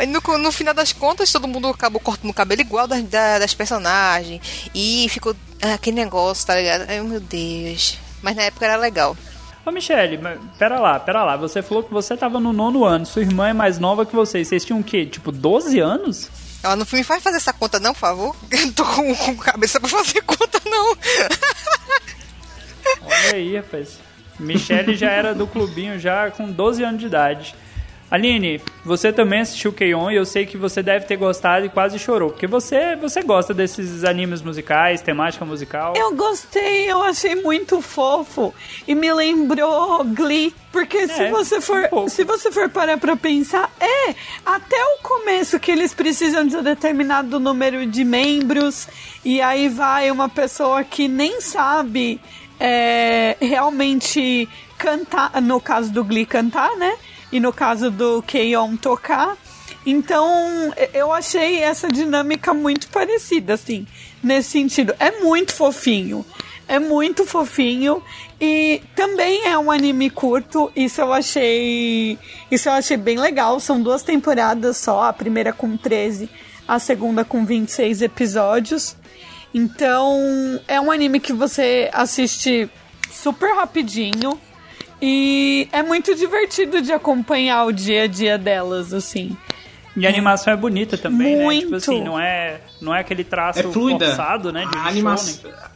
No, no final das contas, todo mundo acabou cortando o cabelo igual das, da- das personagens. E ficou ah, aquele negócio, tá ligado? Ai, meu Deus. Mas na época era legal. Ô, Michele, pera lá, pera lá. Você falou que você tava no nono ano, sua irmã é mais nova que você. Vocês tinham o quê? Tipo, 12 anos? Ela não me faz fazer essa conta, não, por favor? Eu não tô com, com cabeça pra fazer conta, não. Olha aí, rapaz. Michele já era do clubinho já com 12 anos de idade. Aline, você também assistiu Keion e eu sei que você deve ter gostado e quase chorou. Porque você, você gosta desses animes musicais, temática musical. Eu gostei, eu achei muito fofo e me lembrou Glee, porque se É, você for, um se você for parar pra pensar, é até o começo que eles precisam de um determinado número de membros e aí vai uma pessoa que nem sabe é, realmente cantar, no caso do Glee cantar, né? E no caso do Keion tocar. Então, eu achei essa dinâmica muito parecida, assim, nesse sentido. É muito fofinho. É muito fofinho. E também é um anime curto. Isso eu achei. Isso eu achei bem legal. São duas temporadas só, a primeira com 13, a segunda com 26 episódios. Então, é um anime que você assiste super rapidinho. E é muito divertido de acompanhar o dia a dia delas, assim. E a animação é bonita também, né? Tipo Muito. assim, não é, não é aquele traço É fluida. forçado, né? De a, animação, shonen.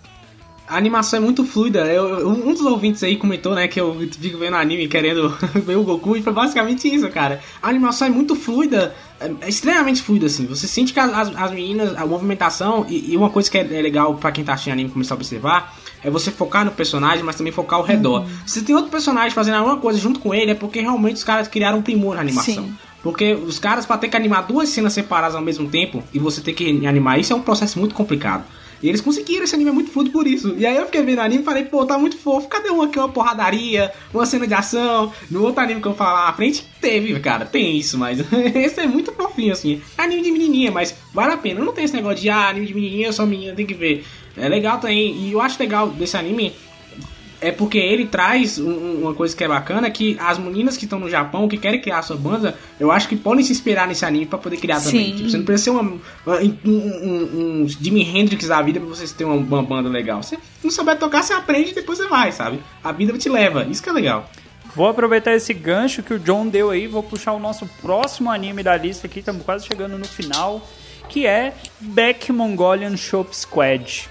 A animação é muito fluida. Eu, um dos ouvintes aí comentou, né, que eu fico vendo anime querendo ver o Goku, e foi basicamente isso, cara. A animação é muito fluida, é, é extremamente fluida, assim. Você sente que as, as meninas, a movimentação, e, e uma coisa que é, é legal pra quem tá assistindo anime começar a observar, é você focar no personagem, mas também focar ao redor. Se tem outro personagem fazendo alguma coisa junto com ele, é porque realmente os caras criaram um primor na animação. Sim. Porque os caras, pra ter que animar duas cenas separadas ao mesmo tempo, e você ter que animar isso, é um processo muito complicado. E eles conseguiram, esse anime é muito fluido por isso. E aí eu fiquei vendo o anime e falei, pô, tá muito fofo. Cadê um aqui, uma porradaria, uma cena de ação? No outro anime que eu falar na frente, teve, cara, tem isso, mas esse é muito fofinho, assim. É anime de menininha, mas vale a pena. Não tem esse negócio de, ah, anime de menininha, eu sou menina, tem que ver. É legal também. E eu acho legal desse anime É porque ele traz um- um- uma coisa que é bacana, que as meninas que estão no Japão, que querem criar sua banda, eu acho que podem se inspirar nesse anime pra poder criar também. Sim. Tipo, você não precisa ser uma, uma- um, um- um Jimi Hendrix da vida pra vocês terem uma, uma banda legal. Você não souber tocar, você aprende e depois você vai, sabe? A vida te leva, isso que é legal. Vou aproveitar esse gancho que o John deu aí, vou puxar o nosso próximo anime da lista aqui, estamos quase chegando no final, que é Back Mongolian Shop Squad.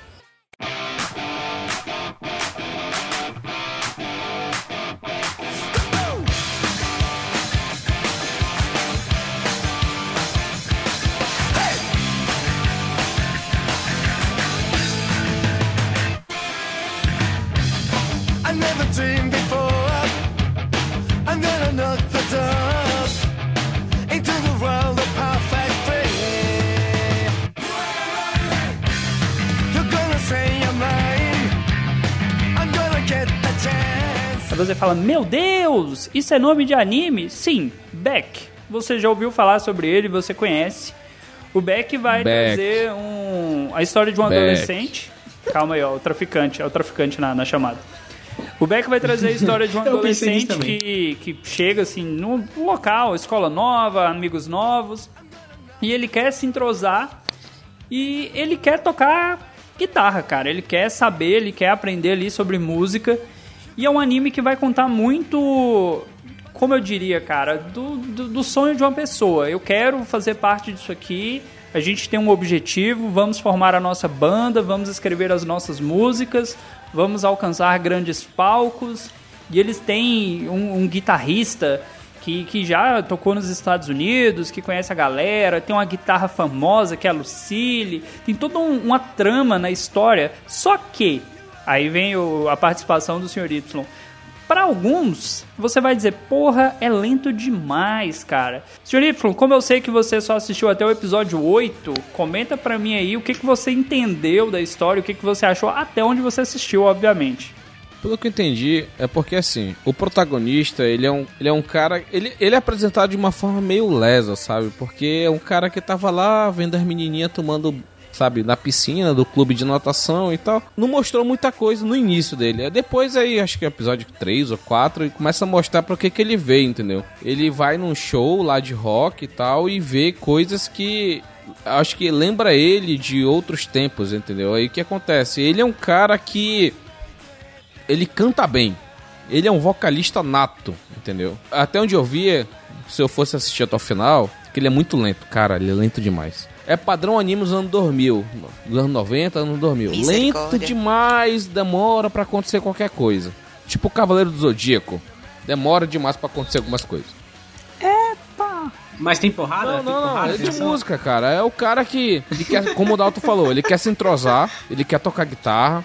Aí você fala, meu Deus, isso é nome de anime? Sim, Beck. Você já ouviu falar sobre ele, você conhece. O Beck vai Beck. trazer um, a história de um Beck. adolescente. Calma aí, ó, o traficante, é o traficante na, na chamada. O Beck vai trazer a história de um adolescente que, que chega assim num local, escola nova, amigos novos, e ele quer se entrosar e ele quer tocar guitarra, cara. Ele quer saber, ele quer aprender ali sobre música. E é um anime que vai contar muito, como eu diria, cara, do, do, do sonho de uma pessoa. Eu quero fazer parte disso aqui. A gente tem um objetivo, vamos formar a nossa banda, vamos escrever as nossas músicas, vamos alcançar grandes palcos. E eles têm um, um guitarrista que, que já tocou nos Estados Unidos, que conhece a galera, tem uma guitarra famosa que é a Lucille, tem toda um- uma trama na história. Só que, aí vem o- a participação do Sr. Y. Para alguns, você vai dizer, porra, é lento demais, cara. Sr. Y, como eu sei que você só assistiu até o episódio 8, comenta pra mim aí o que, que você entendeu da história, o que, que você achou até onde você assistiu, obviamente. Pelo que eu entendi, é porque assim, o protagonista, ele é um, ele é um cara. Ele, ele é apresentado de uma forma meio lesa, sabe? Porque é um cara que tava lá vendo as menininhas tomando, sabe, na piscina do clube de natação e tal. Não mostrou muita coisa no início dele. É Depois aí, acho que é episódio 3 ou 4, e começa a mostrar pra que que ele veio, entendeu? Ele vai num show lá de rock e tal e vê coisas que acho que lembra ele de outros tempos, entendeu? Aí o que acontece? Ele é um cara que ele canta bem. Ele é um vocalista nato, entendeu? Até onde eu via, se eu fosse assistir até o final, que ele é muito lento, cara, ele é lento demais. É padrão anime dos anos 2000, dos anos 90, anos 2000. Lento demais, demora pra acontecer qualquer coisa. Tipo o Cavaleiro do Zodíaco, demora demais pra acontecer algumas coisas. Mas tem porrada? Não, tem não, não, porrada, é de música, cara. É o cara que, ele quer, como o Dalton falou, ele quer se entrosar, ele quer tocar guitarra.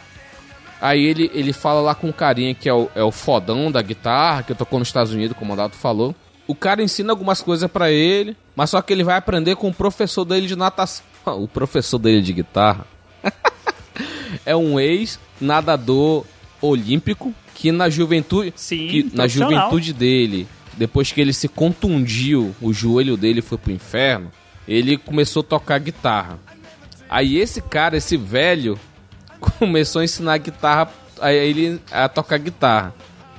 Aí ele, ele fala lá com o carinha que é o, é o fodão da guitarra, que tocou nos Estados Unidos, como o Dalton falou. O cara ensina algumas coisas pra ele, mas só que ele vai aprender com o professor dele de natação. O professor dele de guitarra é um ex-nadador olímpico que na juventude, Sim, que na juventude dele, depois que ele se contundiu, o joelho dele foi pro inferno, ele começou a tocar guitarra. Aí esse cara, esse velho, começou a ensinar guitarra a ele a tocar guitarra.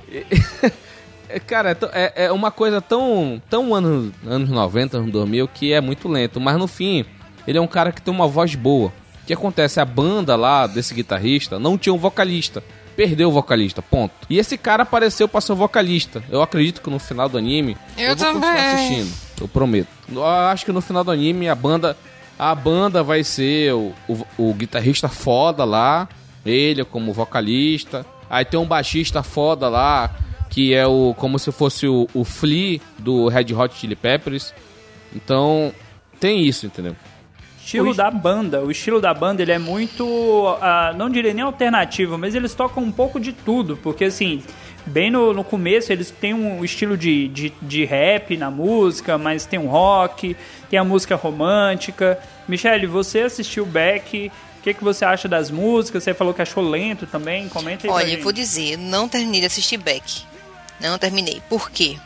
É, Cara, é é, é uma coisa tão, tão anos, anos 90, anos 2000, que é muito lento. Mas no fim, ele é um cara que tem uma voz boa. O que acontece? A banda lá desse guitarrista não tinha um vocalista. Perdeu o vocalista, ponto. E esse cara apareceu pra ser o vocalista. Eu acredito que no final do anime. Eu vou continuar também. assistindo. Eu prometo. Eu acho que no final do anime a banda. A banda vai ser o, o, o guitarrista foda lá. Ele como vocalista. Aí tem um baixista foda lá. Que é o. como se fosse o, o Flea do Red Hot Chili Peppers. Então. Tem isso, entendeu? Estilo da banda. O estilo da banda ele é muito. ah, não diria nem alternativo, mas eles tocam um pouco de tudo. Porque assim, bem no, no começo eles têm um estilo de, de, de rap na música, mas tem um rock, tem a música romântica. Michele, você assistiu Beck. O que, que você acha das músicas? Você falou que achou lento também. Comenta aí pra Olha, gente. eu vou dizer, não terminei de assistir Beck. Não terminei. Por quê?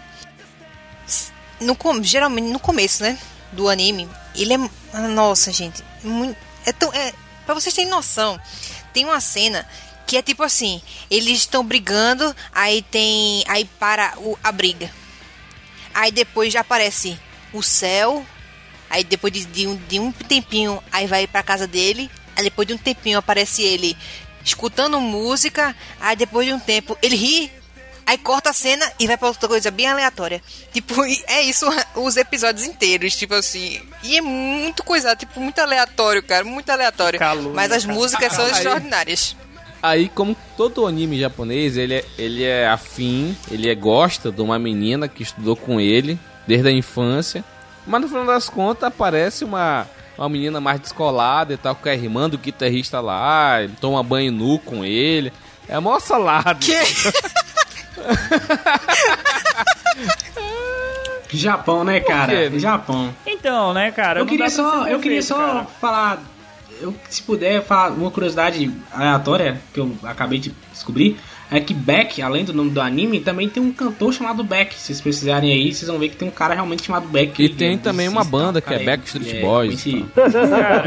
No, geralmente, no começo, né? Do anime, ele é. Nossa, gente. É tão. É, pra vocês terem noção, tem uma cena Que é tipo assim, eles estão brigando, aí tem. Aí para o, a briga. Aí depois já aparece o céu. Aí depois de, de um, de um tempinho, aí vai pra casa dele. Aí depois de um tempinho aparece ele escutando música. Aí depois de um tempo ele ri. Aí corta a cena e vai pra outra coisa bem aleatória. Tipo, é isso os episódios inteiros, tipo assim. E é muito coisa, tipo, muito aleatório, cara. Muito aleatório. Calúnia, Mas as músicas são Aí- extraordinárias. Aí, como todo anime japonês, ele é, ele é afim, ele é, gosta de uma menina que estudou com ele desde a infância. Mas no final das contas aparece uma, uma menina mais descolada e tal, que é irmã do guitarrista lá, toma banho nu com ele. É mó salada. Japão, né, cara? quê? Japão. Então, né, cara? eu queria só, eu queria perfeito, só cara. falar, eu, se puder falar uma curiosidade aleatória que eu acabei de descobrir, é que Beck, além do nome do anime, também tem um cantor chamado Beck. Se vocês precisarem aí, vocês vão ver que tem um cara realmente chamado Beck. E tem também uma banda que é aí, Backstreet que é Boys, Cara,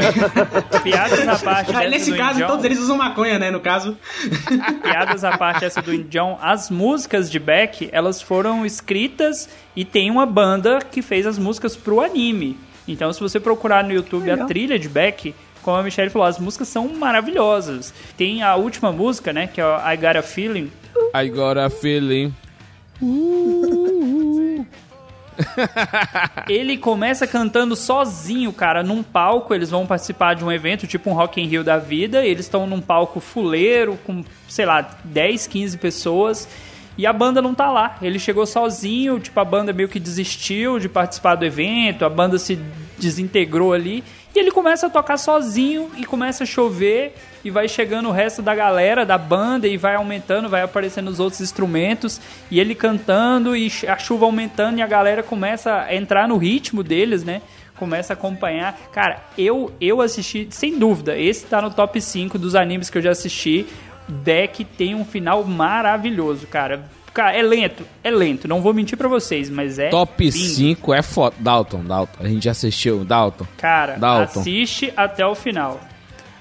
piadas à parte nesse caso, todos eles usam maconha, né, no caso. piadas à parte essa do Indião, as músicas de Beck, elas foram escritas e tem uma banda que fez as músicas pro anime. Então, se você procurar no YouTube a trilha de Beck, como a Michelle falou, as músicas são maravilhosas. Tem a última música, né, que é I Got a Feeling. I got a feeling. Ele começa cantando sozinho, cara, num palco. Eles vão participar de um evento, tipo um Rock in Rio da vida. Eles estão num palco fuleiro, com, sei lá, 10, 15 pessoas. E a banda não tá lá. Ele chegou sozinho, tipo, a banda meio que desistiu de participar do evento, a banda se desintegrou ali. E ele começa a tocar sozinho e começa a chover e vai chegando o resto da galera da banda e vai aumentando, vai aparecendo os outros instrumentos e ele cantando e a chuva aumentando e a galera começa a entrar no ritmo deles, né? Começa a acompanhar. Cara, eu eu assisti, sem dúvida, esse tá no top 5 dos animes que eu já assisti. Deck tem um final maravilhoso, cara. Cara, é lento, é lento, não vou mentir pra vocês, mas é Top lindo. 5 é foda. Dalton, Dalton. A gente já assistiu, Dalton. Cara, Dalton. assiste até o final.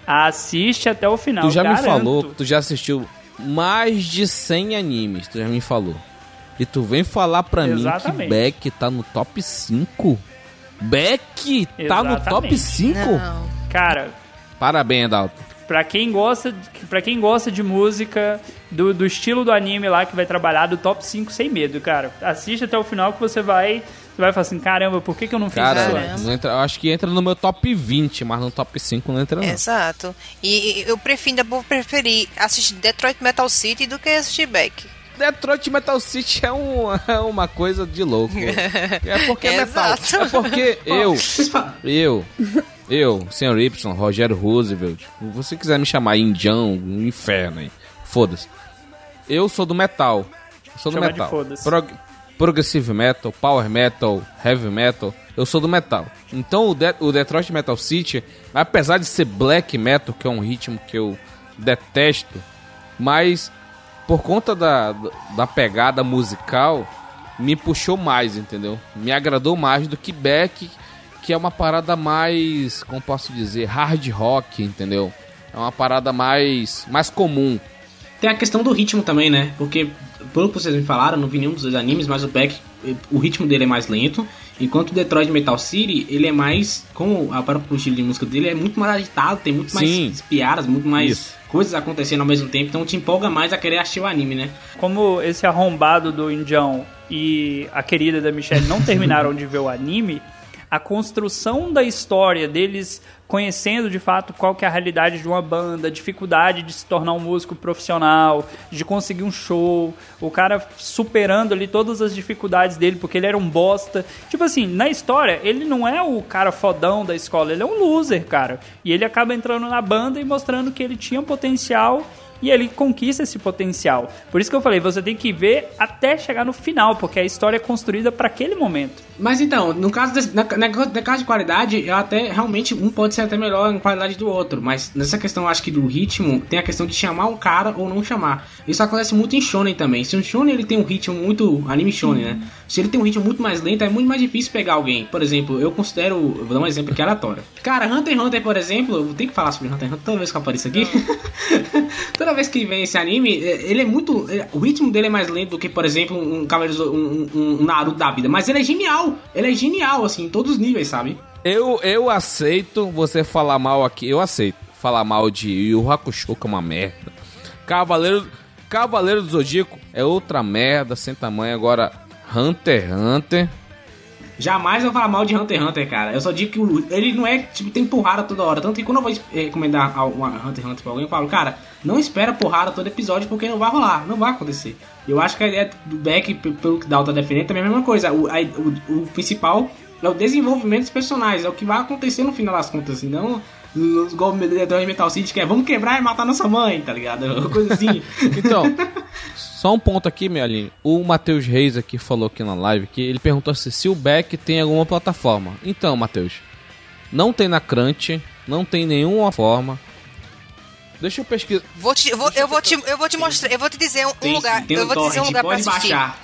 Assiste até o final. Tu já me garanto. falou que tu já assistiu mais de 100 animes, tu já me falou. E tu vem falar pra mim que Exatamente. Beck tá no top 5? Beck tá no top Exatamente. 5? Não. Cara, Parabéns, Dalton. Pra quem gosta, para quem gosta de música do, do estilo do anime lá que vai trabalhar do top 5 sem medo, cara. Assiste até o final que você vai, você vai falar assim, caramba, por que, que eu não fiz Cara, isso entra, eu acho que entra no meu top 20, mas no top 5 não entra não. Exato. E, eu prefiro, ainda vou preferir assistir Detroit Metal City do que assistir Beck. Detroit Metal City é, um, é uma coisa de louco. É porque é metal. É porque eu, eu, eu, Sr. Y, Rogério Roosevelt, se você quiser me chamar indião, um inferno aí, foda-se. Eu sou do metal. Eu sou do Chama metal. Prog- progressive metal, power metal, heavy metal. Eu sou do metal. Então o, De- o Detroit Metal City, apesar de ser black metal, que é um ritmo que eu detesto, mas por conta da, da pegada musical, me puxou mais, entendeu? Me agradou mais do que Beck, que é uma parada mais, como posso dizer, hard rock, entendeu? É uma parada mais, mais comum. Tem a questão do ritmo também, né? Porque, pelo que vocês me falaram, não vi nenhum dos dois animes, mas o Beck, o ritmo dele é mais lento. Enquanto o Detroit Metal City, ele é mais, como a própria estilo de música dele, é muito mais agitado, tem muito Sim. mais piadas, muito mais Isso. coisas acontecendo ao mesmo tempo, então te empolga mais a querer assistir o anime, né? Como esse arrombado do Indião e a querida da Michelle não terminaram de ver o anime, a construção da história deles conhecendo de fato qual que é a realidade de uma banda, dificuldade de se tornar um músico profissional, de conseguir um show, o cara superando ali todas as dificuldades dele porque ele era um bosta. Tipo assim, na história, ele não é o cara fodão da escola, ele é um loser, cara. E ele acaba entrando na banda e mostrando que ele tinha um potencial e ele conquista esse potencial. Por isso que eu falei, você tem que ver até chegar no final, porque a história é construída para aquele momento. Mas então, no caso desse, na, na, na caso de qualidade, eu até realmente um pode ser até melhor em qualidade do outro. Mas nessa questão, eu acho que do ritmo, tem a questão de chamar um cara ou não chamar. Isso acontece muito em shonen também. Se um shonen ele tem um ritmo muito anime shonen, né? Se ele tem um ritmo muito mais lento, é muito mais difícil pegar alguém. Por exemplo, eu considero, eu vou dar um exemplo é aleatório. Cara, Hunter x Hunter, por exemplo, eu tenho que falar sobre Hunter x Hunter toda vez que eu apareço aqui. toda vez que vem esse anime, é, ele é muito. é, O ritmo dele é mais lento do que, por exemplo, um um, um, um Naruto da vida. Mas ele é genial. Ele é genial, assim, em todos os níveis, sabe? Eu, eu aceito você falar mal aqui. Eu aceito falar mal de Yu Hakusho, que é uma merda. Cavaleiro, Cavaleiro do Zodíaco é outra merda, sem tamanho. Agora, Hunter x Hunter. Jamais eu vou falar mal de Hunter x Hunter, cara. Eu só digo que ele não é, tipo, tem porrada toda hora. Tanto que quando eu vou eh, recomendar uma Hunter x Hunter pra alguém, eu falo, cara, não espera porrada todo episódio porque não vai rolar, não vai acontecer. Eu acho que a ideia do Beck, pelo que Dal tá defendendo, também é a mesma coisa. O, a- o- o principal é o desenvolvimento dos personagens, é o que vai acontecer no final das contas, assim, não os o Detroit Metal City, que é vamos quebrar e matar nossa mãe, tá ligado? Uma coisa assim. Então, só um ponto aqui, minha Aline. O Matheus Reis aqui falou aqui na live que ele perguntou se, se o Beck tem alguma plataforma. Então, Matheus, não tem na Crunch, não tem nenhuma forma. Deixa eu pesquisar. Vou te, eu vou, eu vou te, eu vou te mostrar, eu vou te dizer um, Tem, lugar, tem eu um vou te dizer um lugar pra assistir. baixar.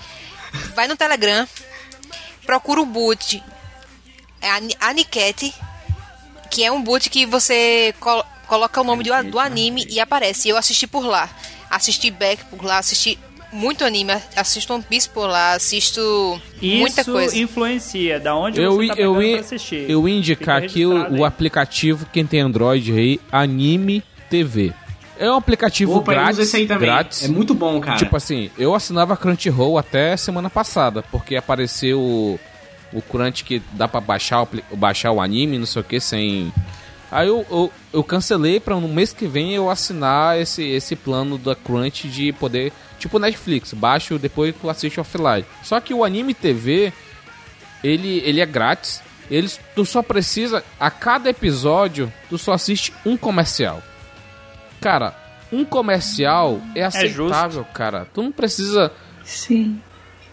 Vai no Telegram, procura o boot, é a, Ni- a Niket, que é um boot que você col- coloca o nome do, do anime e aparece. Eu assisti por lá, assisti Back por lá, assisti muito anime, assisto One Piece por lá, assisto muita Isso coisa. influencia da onde Eu, você tá eu, pra assistir. eu indicar aqui o, o aplicativo, quem tem Android aí, Anime TV. É um aplicativo Opa, eu grátis. uso esse aí também. grátis. É muito bom, cara. Tipo assim, eu assinava Crunchyroll até semana passada, porque apareceu o, o Crunch que dá pra baixar o, baixar o anime, não sei o que, sem. Aí eu, eu, eu cancelei pra no mês que vem eu assinar esse, esse plano da Crunch de poder. Tipo Netflix, baixo depois tu assiste offline. Só que o Anime TV, ele, ele é grátis. Eles, tu só precisa, a cada episódio, tu só assiste um comercial. Cara, um comercial é aceitável, cara. Tu não precisa. Sim.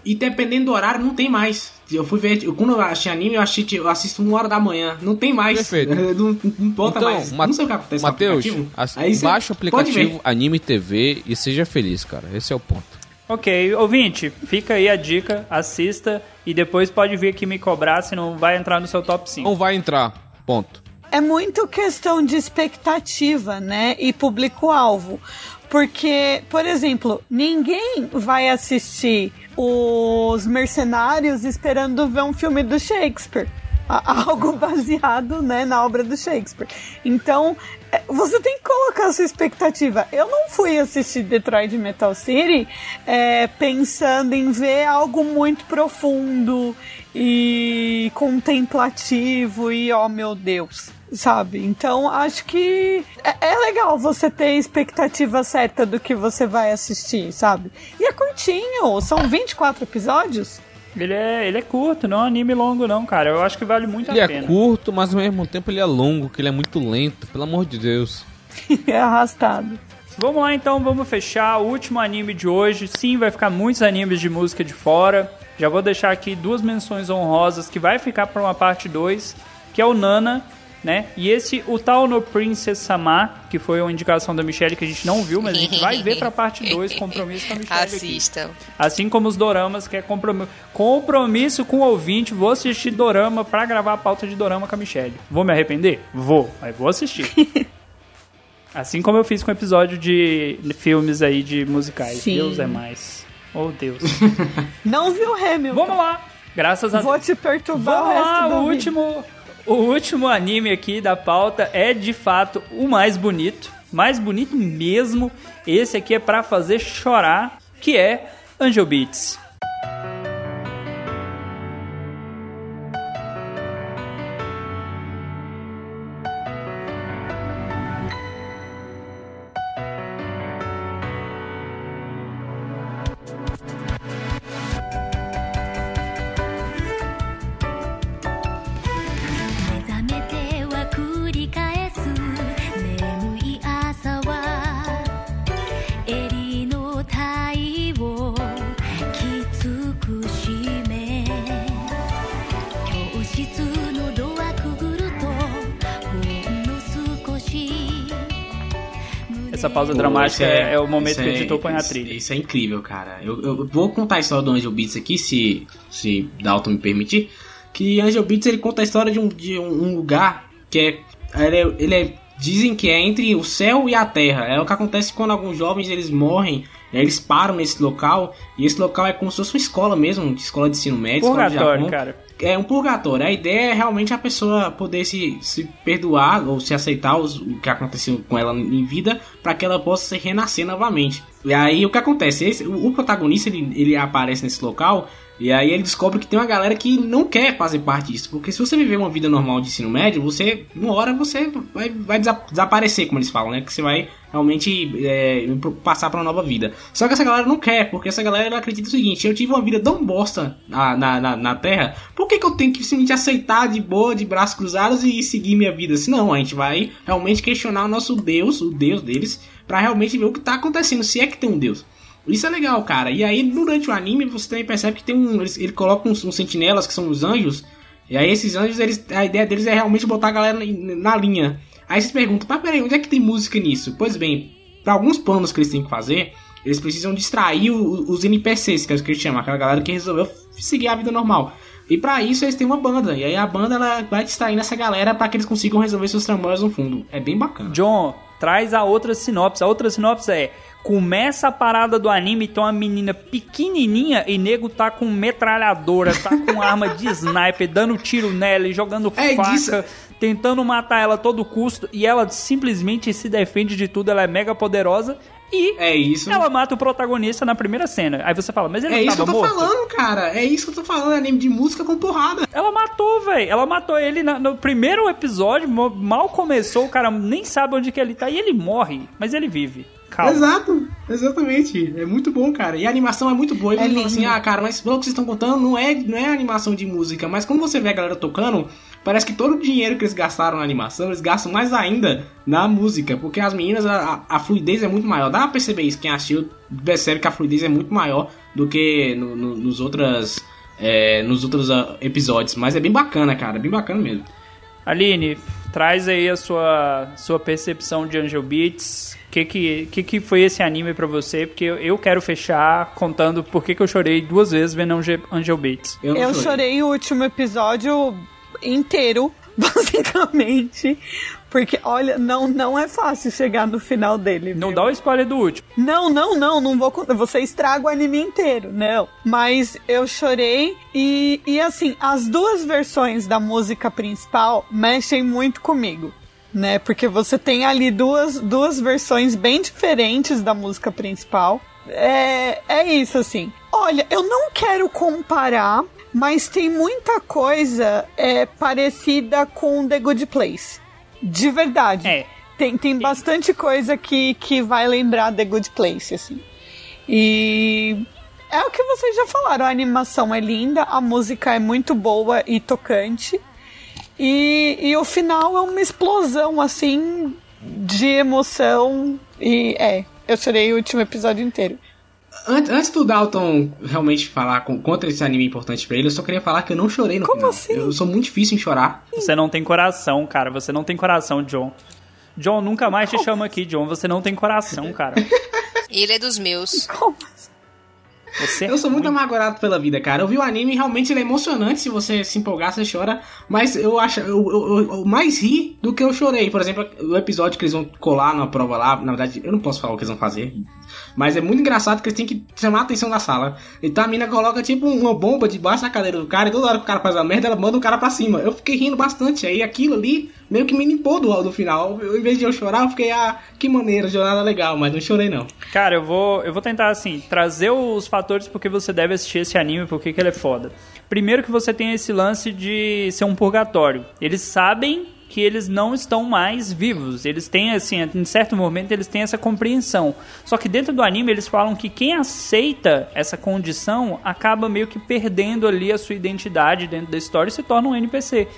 E dependendo do horário, não tem mais. Eu fui ver, eu- quando eu achei anime, eu, assisti, eu assisto uma hora da manhã. Não tem mais. Perfeito. não, não então, mais. Ma- não sei o que acontece aplicativo. você baixa o aplicativo. Anime TV e seja feliz, cara. Esse é o ponto. Ok, ouvinte, fica aí a dica, assista e depois pode vir aqui me cobrar se não vai entrar no seu top 5. Não vai entrar. Ponto. É muito questão de expectativa, né? E público-alvo. Porque, por exemplo, ninguém vai assistir os Mercenários esperando ver um filme do Shakespeare. Algo baseado né, na obra do Shakespeare. Então, é, você tem que colocar a sua expectativa. Eu não fui assistir Detroit Metal City é, pensando em ver algo muito profundo e contemplativo e, oh meu Deus, sabe? Então, acho que é, é legal você ter a expectativa certa do que você vai assistir, sabe? E é curtinho, são 24 episódios. Ele é, ele é curto, não é um anime longo não, cara. Eu acho que vale muito Ele a é pena. curto, mas ao mesmo tempo ele é longo, que ele é muito lento, pelo amor de Deus. é arrastado. Vamos lá então, vamos fechar o último anime de hoje. Sim, vai ficar muitos animes de música de fora. Já vou deixar aqui duas menções honrosas que vai ficar para uma parte 2, que é o Nana, né? E esse o tal no Princess Sama, que foi uma indicação da Michelle que a gente não viu, mas a gente vai ver pra parte 2, compromisso com a Michelle aqui. Assistam. Assim como os doramas, que é compromisso, compromisso com o ouvinte. Vou assistir dorama pra gravar a pauta de dorama com a Michelle. Vou me arrepender? Vou, mas vou assistir. assim como eu fiz com o episódio de filmes aí de musicais. Sim. Deus é mais. Oh, Deus. Não viu Hamilton? Vamos lá. Graças a Vou Deus. te perturbar Vamos o resto lá, o último, o último anime aqui da pauta é de fato o mais bonito, mais bonito mesmo. Esse aqui é pra fazer chorar, que é Angel Beats.「pausa dramática é, é o momento que o é- editor põe a trilha. Isso é incrível, cara. Eu, eu vou contar a história do Angel Beats aqui, se, se Dalton me permitir. Que Angel Beats ele conta a história de um, de um lugar que é ele, é. ele é dizem que é entre o céu e a terra. É o que acontece quando alguns jovens eles morrem, aí eles param nesse local, e esse local é como se fosse uma escola mesmo, escola de ensino médio, de Purgatório, cara. É um purgatório. A ideia é realmente a pessoa poder se, se perdoar ou se aceitar os- o que aconteceu com ela em vida para que ela possa se renascer novamente. E aí o que acontece? Esse- o, o protagonista ele, ele aparece nesse local e aí ele descobre que tem uma galera que não quer fazer parte disso. Porque se você viver uma vida normal de ensino médio, você, uma hora você vai, vai desa- desaparecer, como eles falam, né? Que você vai realmente é, passar para uma nova vida. Só que essa galera não quer, porque essa galera acredita o seguinte: eu tive uma vida tão bosta na, na, na, na Terra, por que, que eu tenho que simplesmente aceitar de boa, de braços cruzados e seguir minha vida? Se não, a gente vai realmente questionar o nosso Deus, o Deus deles, para realmente ver o que tá acontecendo, se é que tem um Deus. Isso é legal, cara. E aí, durante o anime, você também percebe que tem um. Eles, ele coloca uns, uns sentinelas que são os anjos. E aí, esses anjos, eles, a ideia deles é realmente botar a galera na, linha. Aí vocês perguntam, mas peraí, onde é que tem música nisso? Pois bem, para alguns planos que eles têm que fazer, eles precisam distrair o- os NPCs, que é o que eles chamam, aquela galera que resolveu seguir a vida normal. E pra isso eles têm uma banda. E aí a banda ela vai distraindo essa galera para que eles consigam resolver seus tramóias no fundo. É bem bacana. John, traz a outra sinopse. A outra sinopse é: começa a parada do anime, tem uma menina pequenininha e nego tá com metralhadora, tá com arma de sniper, dando tiro nela e jogando É faca, disso. tentando matar ela a todo custo. E ela simplesmente se defende de tudo, ela é mega poderosa. E É isso. ela mata o protagonista na primeira cena. Aí você fala, mas ele É isso que eu tô morto? falando, cara. É isso que eu tô falando. Anime de música com porrada. Ela matou, velho. Ela matou ele na- no primeiro episódio. Mal começou, o cara nem sabe onde que ele tá. E ele morre, mas ele vive. Calma. Exato, exatamente. É muito bom, cara. E a animação é muito boa. E É você fala assim, ah, cara, mas pelo que vocês estão contando, não é, não é animação de música. Mas quando você vê a galera tocando, parece que todo o dinheiro que eles gastaram na animação, eles gastam mais ainda na música. Porque as meninas, a, a- fluidez é muito maior. Dá pra perceber isso. Quem assistiu percebe que a fluidez é muito maior do que no- no- nos outras. é, nos outros ah, episódios, mas é bem bacana, cara, bem bacana mesmo. Aline, traz aí a sua, sua percepção de Angel Beats. O que que, que que foi esse anime pra você? Porque eu, eu quero fechar contando por que que eu chorei duas vezes vendo Angel, Angel Beats. não Eu chorei o último episódio inteiro, basicamente. Porque, olha, não, não é fácil chegar no final dele. Não viu? dá o spoiler do último. Não, não, não, não vou contar. Você estraga o anime inteiro, não. Mas eu chorei e, e assim, as duas versões da música principal mexem muito comigo. Né? Porque você tem ali duas, duas versões bem diferentes da música principal. É, é isso, assim. Olha, eu não quero comparar, mas tem muita coisa é, parecida com The Good Place. De verdade. É. Tem, tem bastante coisa que, que vai lembrar The Good Place, assim. E é o que vocês já falaram, a animação é linda, a música é muito boa e tocante. E, e o final é uma explosão, assim, de emoção. E é, eu chorei o último episódio inteiro. Antes, antes do Dalton realmente falar com- contra esse anime importante pra ele, eu só queria falar que eu não chorei no Como final. assim? Eu sou muito difícil em chorar. Você não tem coração, cara. Você não tem coração, John. John, nunca mais te chama aqui, John. Você não tem coração, cara. Ele é dos meus. Como assim? Você Eu sou muito amargurado pela vida, cara. Eu vi o anime, realmente ele é emocionante. Se você se empolgar, você chora. Mas eu acho. Eu, eu- eu- eu mais ri do que eu chorei. Por exemplo, o episódio que eles vão colar numa prova lá. Na verdade, eu não posso falar o que eles vão fazer. Mas é muito engraçado que eles têm que chamar a atenção da sala. Então a mina coloca tipo uma bomba debaixo da cadeira do cara. E toda hora que o cara faz a merda, ela manda o cara pra cima. Eu fiquei rindo bastante. Aí aquilo ali meio que me limpou do, do final. Eu, em vez de eu chorar, eu fiquei, ah, que maneira, jornada legal. Mas não chorei não. Cara, eu vou, eu vou tentar, assim, trazer os fatores porque você deve assistir esse anime, porque que ele é foda. Primeiro que você tem esse lance de ser um purgatório. Eles sabem que eles não estão mais vivos. Eles têm, assim, em certo momento, eles têm essa compreensão. Só que dentro do anime, eles falam que quem aceita essa condição acaba meio que perdendo ali a sua identidade dentro da história e se torna um NPC.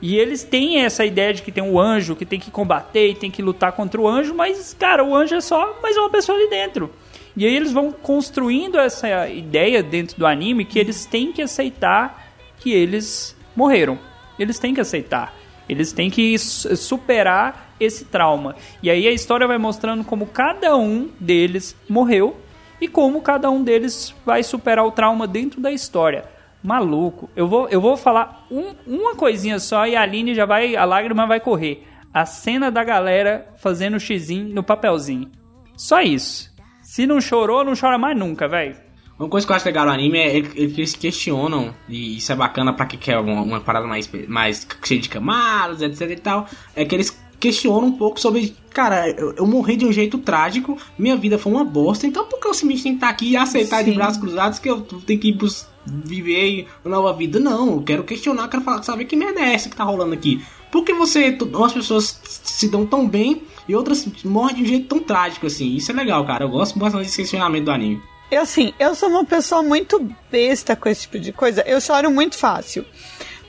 E eles têm essa ideia de que tem um anjo que tem que combater e tem que lutar contra o anjo, mas, cara, o anjo é só mais uma pessoa ali dentro. E aí eles vão construindo essa ideia dentro do anime que eles têm que aceitar que eles morreram. Eles têm que aceitar. Eles têm que su- superar esse trauma. E aí a história vai mostrando como cada um deles morreu e como cada um deles vai superar o trauma dentro da história. Maluco. Eu vou, eu vou falar um- uma coisinha só e a Aline já vai. A lágrima vai correr. a cena da galera fazendo xizinho no papelzinho. Só isso. Se não chorou, não chora mais nunca, velho. Uma coisa que eu acho legal no anime é que eles questionam, e isso é bacana pra quem quer uma, uma parada mais, mais cheia de camadas, etc e tal, é que eles questionam um pouco sobre, cara, eu, eu morri de um jeito trágico, minha vida foi uma bosta, então por que eu simplesmente tenho que estar aqui e aceitar de Sim. braços cruzados que eu tenho que ir pros, viver uma nova vida? Não, eu quero questionar, quero falar, saber que merda é essa que tá rolando aqui. Por que você, umas pessoas se dão tão bem e outras morrem de um jeito tão trágico assim? Isso é legal, cara, eu gosto bastante desse questionamento do anime. Eu, assim, eu sou uma pessoa muito besta com esse tipo de coisa. Eu choro muito fácil.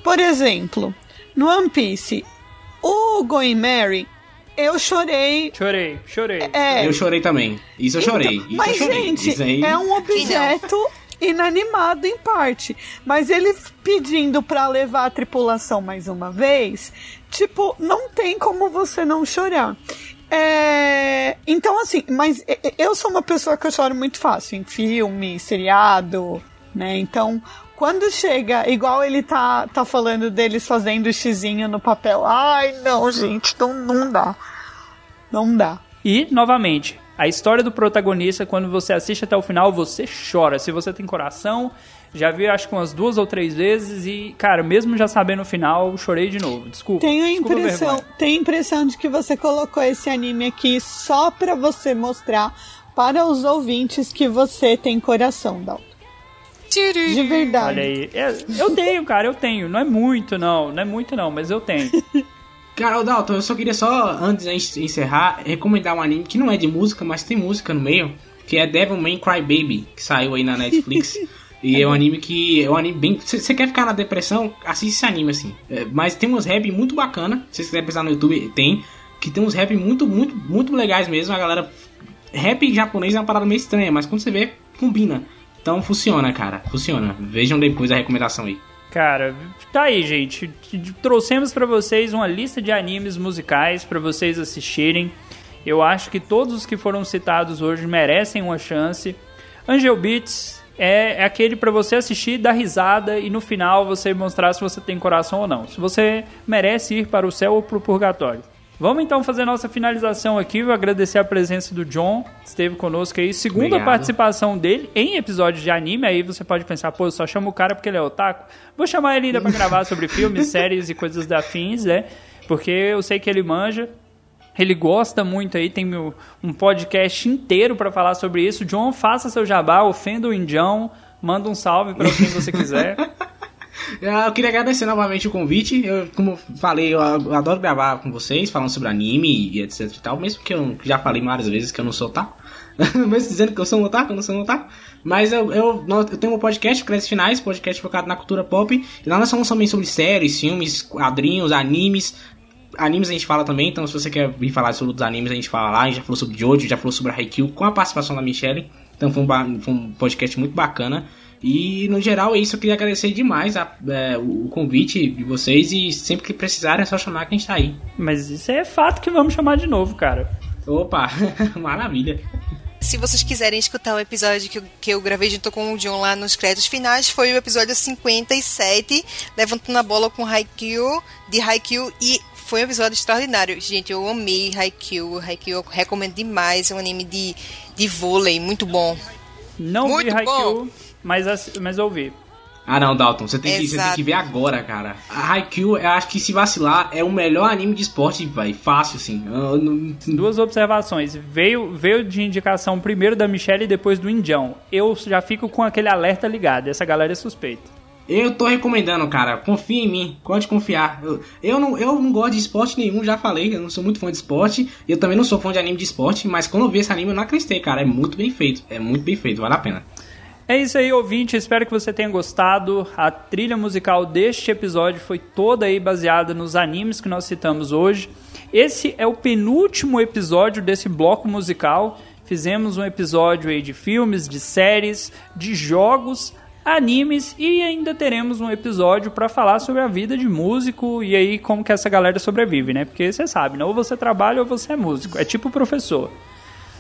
Por exemplo, no One Piece, o Going Mary, eu chorei. Chorei, chorei. É, Eu chorei também. Isso eu chorei. Então, Isso mas, eu chorei. gente, aí... é um objeto inanimado em parte. Mas ele pedindo pra levar a tripulação mais uma vez, tipo, não tem como você não chorar. É, Então, assim, mas eu sou uma pessoa que eu choro muito fácil em filme, seriado, né? Então, quando chega, igual ele tá, tá falando deles fazendo xizinho no papel, ai, não, gente, não, não dá. Não dá. E, novamente, a história do protagonista, quando você assiste até o final, você chora. Se você tem coração, já vi acho que umas duas ou três vezes e, cara, mesmo já sabendo o final, chorei de novo. Desculpa. Tenho a desculpa impressão, tenho a impressão de que você colocou esse anime aqui só pra você mostrar para os ouvintes que você tem coração, Dalton. De verdade. Olha aí. É, eu tenho, cara, eu tenho. Não é muito, não. Não é muito, não, mas eu tenho. Cara, Dalton, eu só queria só, antes de a gente encerrar, recomendar um anime que não é de música, mas tem música no meio, que é Devilman Crybaby, que saiu aí na Netflix. e é um anime que é um anime bem. Se você quer ficar na depressão, assiste esse anime assim. É, mas tem uns rap muito bacana, se você quiser pensar no YouTube, tem. Que tem uns rap muito, muito, muito legais mesmo. A galera. Rap japonês é uma parada meio estranha, mas quando você vê, combina. Então funciona, cara. Funciona. Vejam depois a recomendação aí. Cara, tá aí, gente. Trouxemos pra vocês uma lista de animes musicais pra vocês assistirem. Eu acho que todos os que foram citados hoje merecem uma chance. Angel Beats é, é aquele pra você assistir, dar risada e no final você mostrar se você tem coração ou não. Se você merece ir para o céu ou pro purgatório. Vamos então fazer nossa finalização aqui. Vou agradecer a presença do John, que esteve conosco aí. Segunda Obrigado. participação dele em episódios de anime. Aí você pode pensar, pô, eu só chamo o cara porque ele é otaku. Vou chamar ele ainda pra gravar sobre filmes, séries e coisas da afins, né? Porque eu sei que ele manja. Ele gosta muito aí, tem um podcast inteiro pra falar sobre isso. John, faça seu jabá, ofenda o Indião, manda um salve pra quem você quiser. Eu queria agradecer novamente o convite. Eu, como falei, eu adoro gravar com vocês, falando sobre anime e etc e tal. Mesmo que eu já falei várias vezes que eu não sou otaku. mesmo dizendo que eu sou um otaku, eu não sou um otaku. Mas eu, eu, eu tenho um podcast, Créditos Finais, podcast focado na cultura pop. E lá nós falamos também sobre séries, filmes, quadrinhos, animes. Animes a gente fala também, então se você quer vir falar sobre os animes, a gente fala lá. A gente já falou sobre Jojo, já falou sobre a Haikyuu, com a participação da Michelle. Então foi um, foi um podcast muito bacana. E no geral é isso, eu queria agradecer demais a- é, o convite de vocês e sempre que precisarem é só chamar que a gente tá aí. Mas isso é fato que vamos chamar de novo, cara. Opa, maravilha. Se vocês quiserem escutar o episódio que eu, que eu gravei junto com o John lá nos créditos finais, foi o episódio 57, Levantando a Bola com Haikyuu, de Haikyuu, e foi um episódio extraordinário. Gente, eu amei Haikyuu, Haikyuu eu recomendo demais, é um anime de, de vôlei, muito bom. Não Muito vi Haikyuu, bom. mas, mas ouvi. Ah não, Dalton, você tem, que, você tem que ver agora, cara. A Haikyuu, eu acho que se vacilar, é o melhor anime de esporte, vai, fácil assim. Eu não- Duas observações. Veio, veio de indicação primeiro da Michelle e depois do Indião. Eu já fico com aquele alerta ligado. Essa galera é suspeita. Eu tô recomendando, cara. Confia em mim. Pode confiar. Eu, eu, não, eu não gosto de esporte nenhum, já falei. Eu não sou muito fã de esporte. Eu também não sou fã de anime de esporte. Mas quando eu vi esse anime, eu não acreditei, cara. É muito bem feito. É muito bem feito. Vale a pena. É isso aí, ouvinte. Espero que você tenha gostado. A trilha musical deste episódio foi toda aí baseada nos animes que nós citamos hoje. Esse é o penúltimo episódio desse bloco musical. Fizemos um episódio aí de filmes, de séries, de jogos, animes e ainda teremos um episódio para falar sobre a vida de músico e aí como que essa galera sobrevive, né? Porque você sabe, né? ou você trabalha ou você é músico, é tipo professor.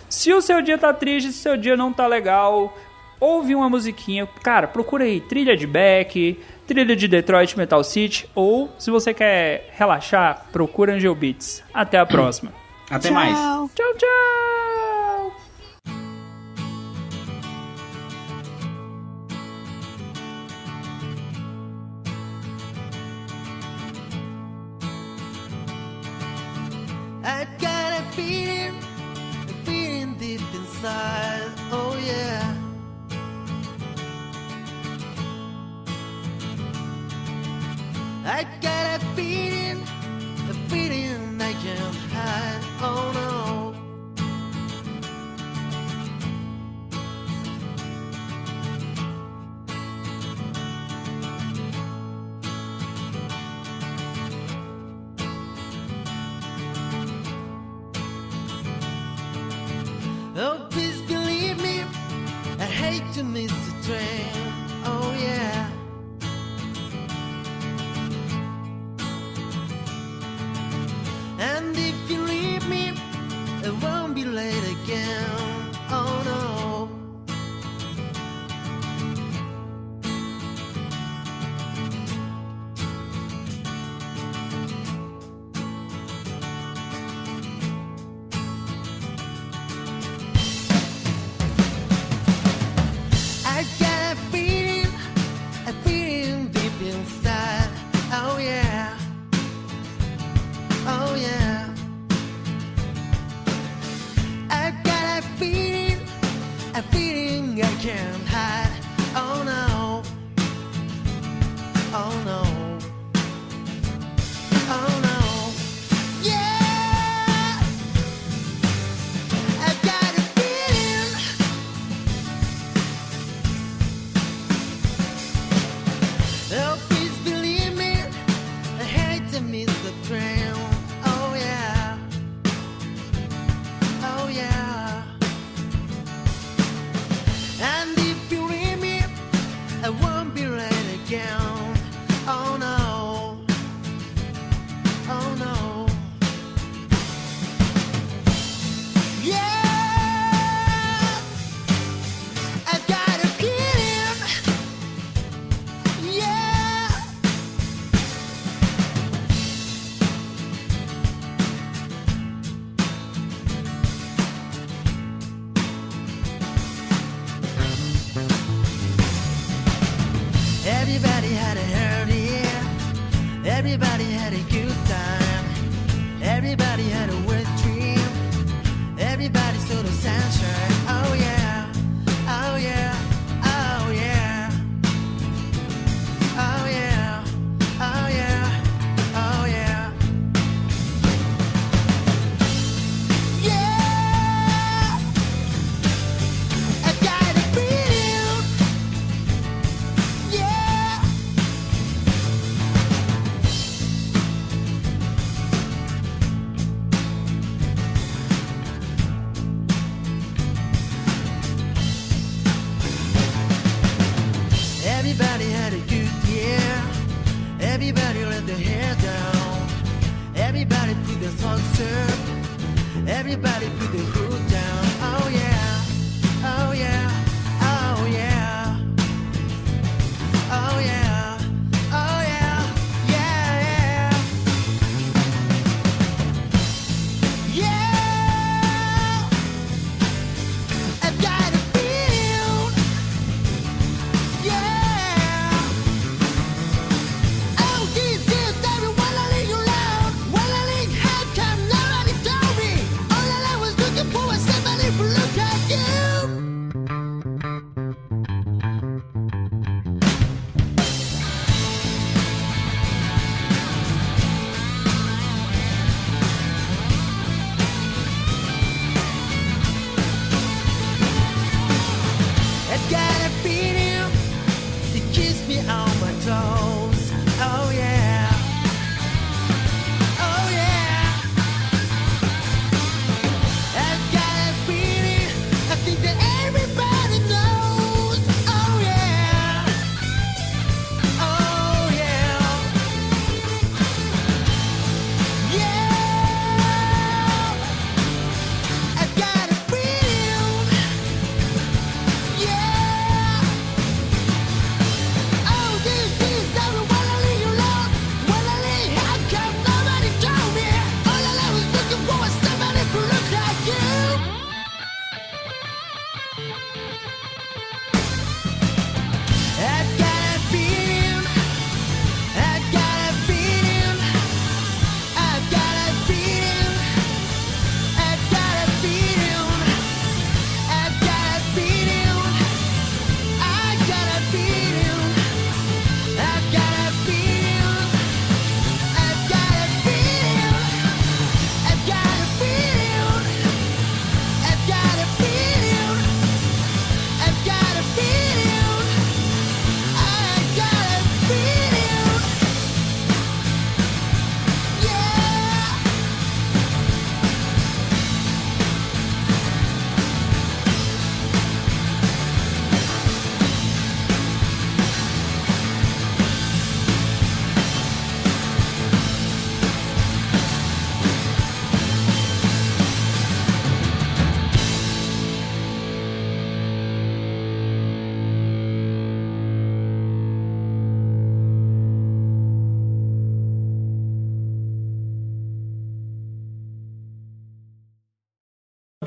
Se o seu dia tá triste, se o seu dia não tá legal, ouve uma musiquinha, cara, procura aí trilha de Beck, trilha de Detroit Metal City ou se você quer relaxar, procura Angel Beats. Até a próxima. Até tchau. mais. Tchau, tchau. I'd got a feeling, a feeling deep inside. Oh yeah. I'd got Everybody had a holiday. Everybody had a good time. Everybody had a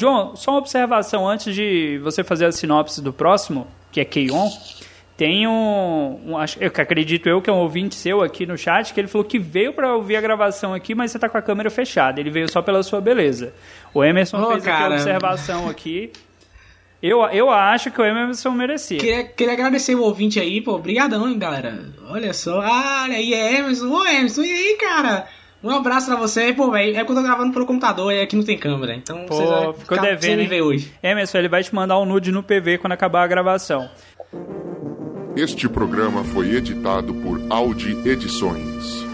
John, só uma observação antes de você fazer a sinopse do próximo, que é Keion. Tem um, um acho, eu que acredito eu que é um ouvinte seu aqui no chat que ele falou que veio pra ouvir a gravação aqui, mas você tá com a câmera fechada. Ele veio só pela sua beleza. O Emerson Ô, fez aqui a cara. observação aqui. Eu, eu acho que o Emerson merecia. Queria, queria agradecer o ouvinte aí, pô. Obrigadão, hein, galera. Olha só. Ah, olha aí, é Emerson. Ô, Emerson, e aí, cara? Um abraço pra você. Pô, velho, é que eu tô gravando pelo computador e aqui não tem câmera. Então Pô, vocês vão ficou ficar devendo, ver hoje. Emerson, ele vai te mandar um nude no PV quando acabar a gravação. Este programa foi editado por Audi Edições.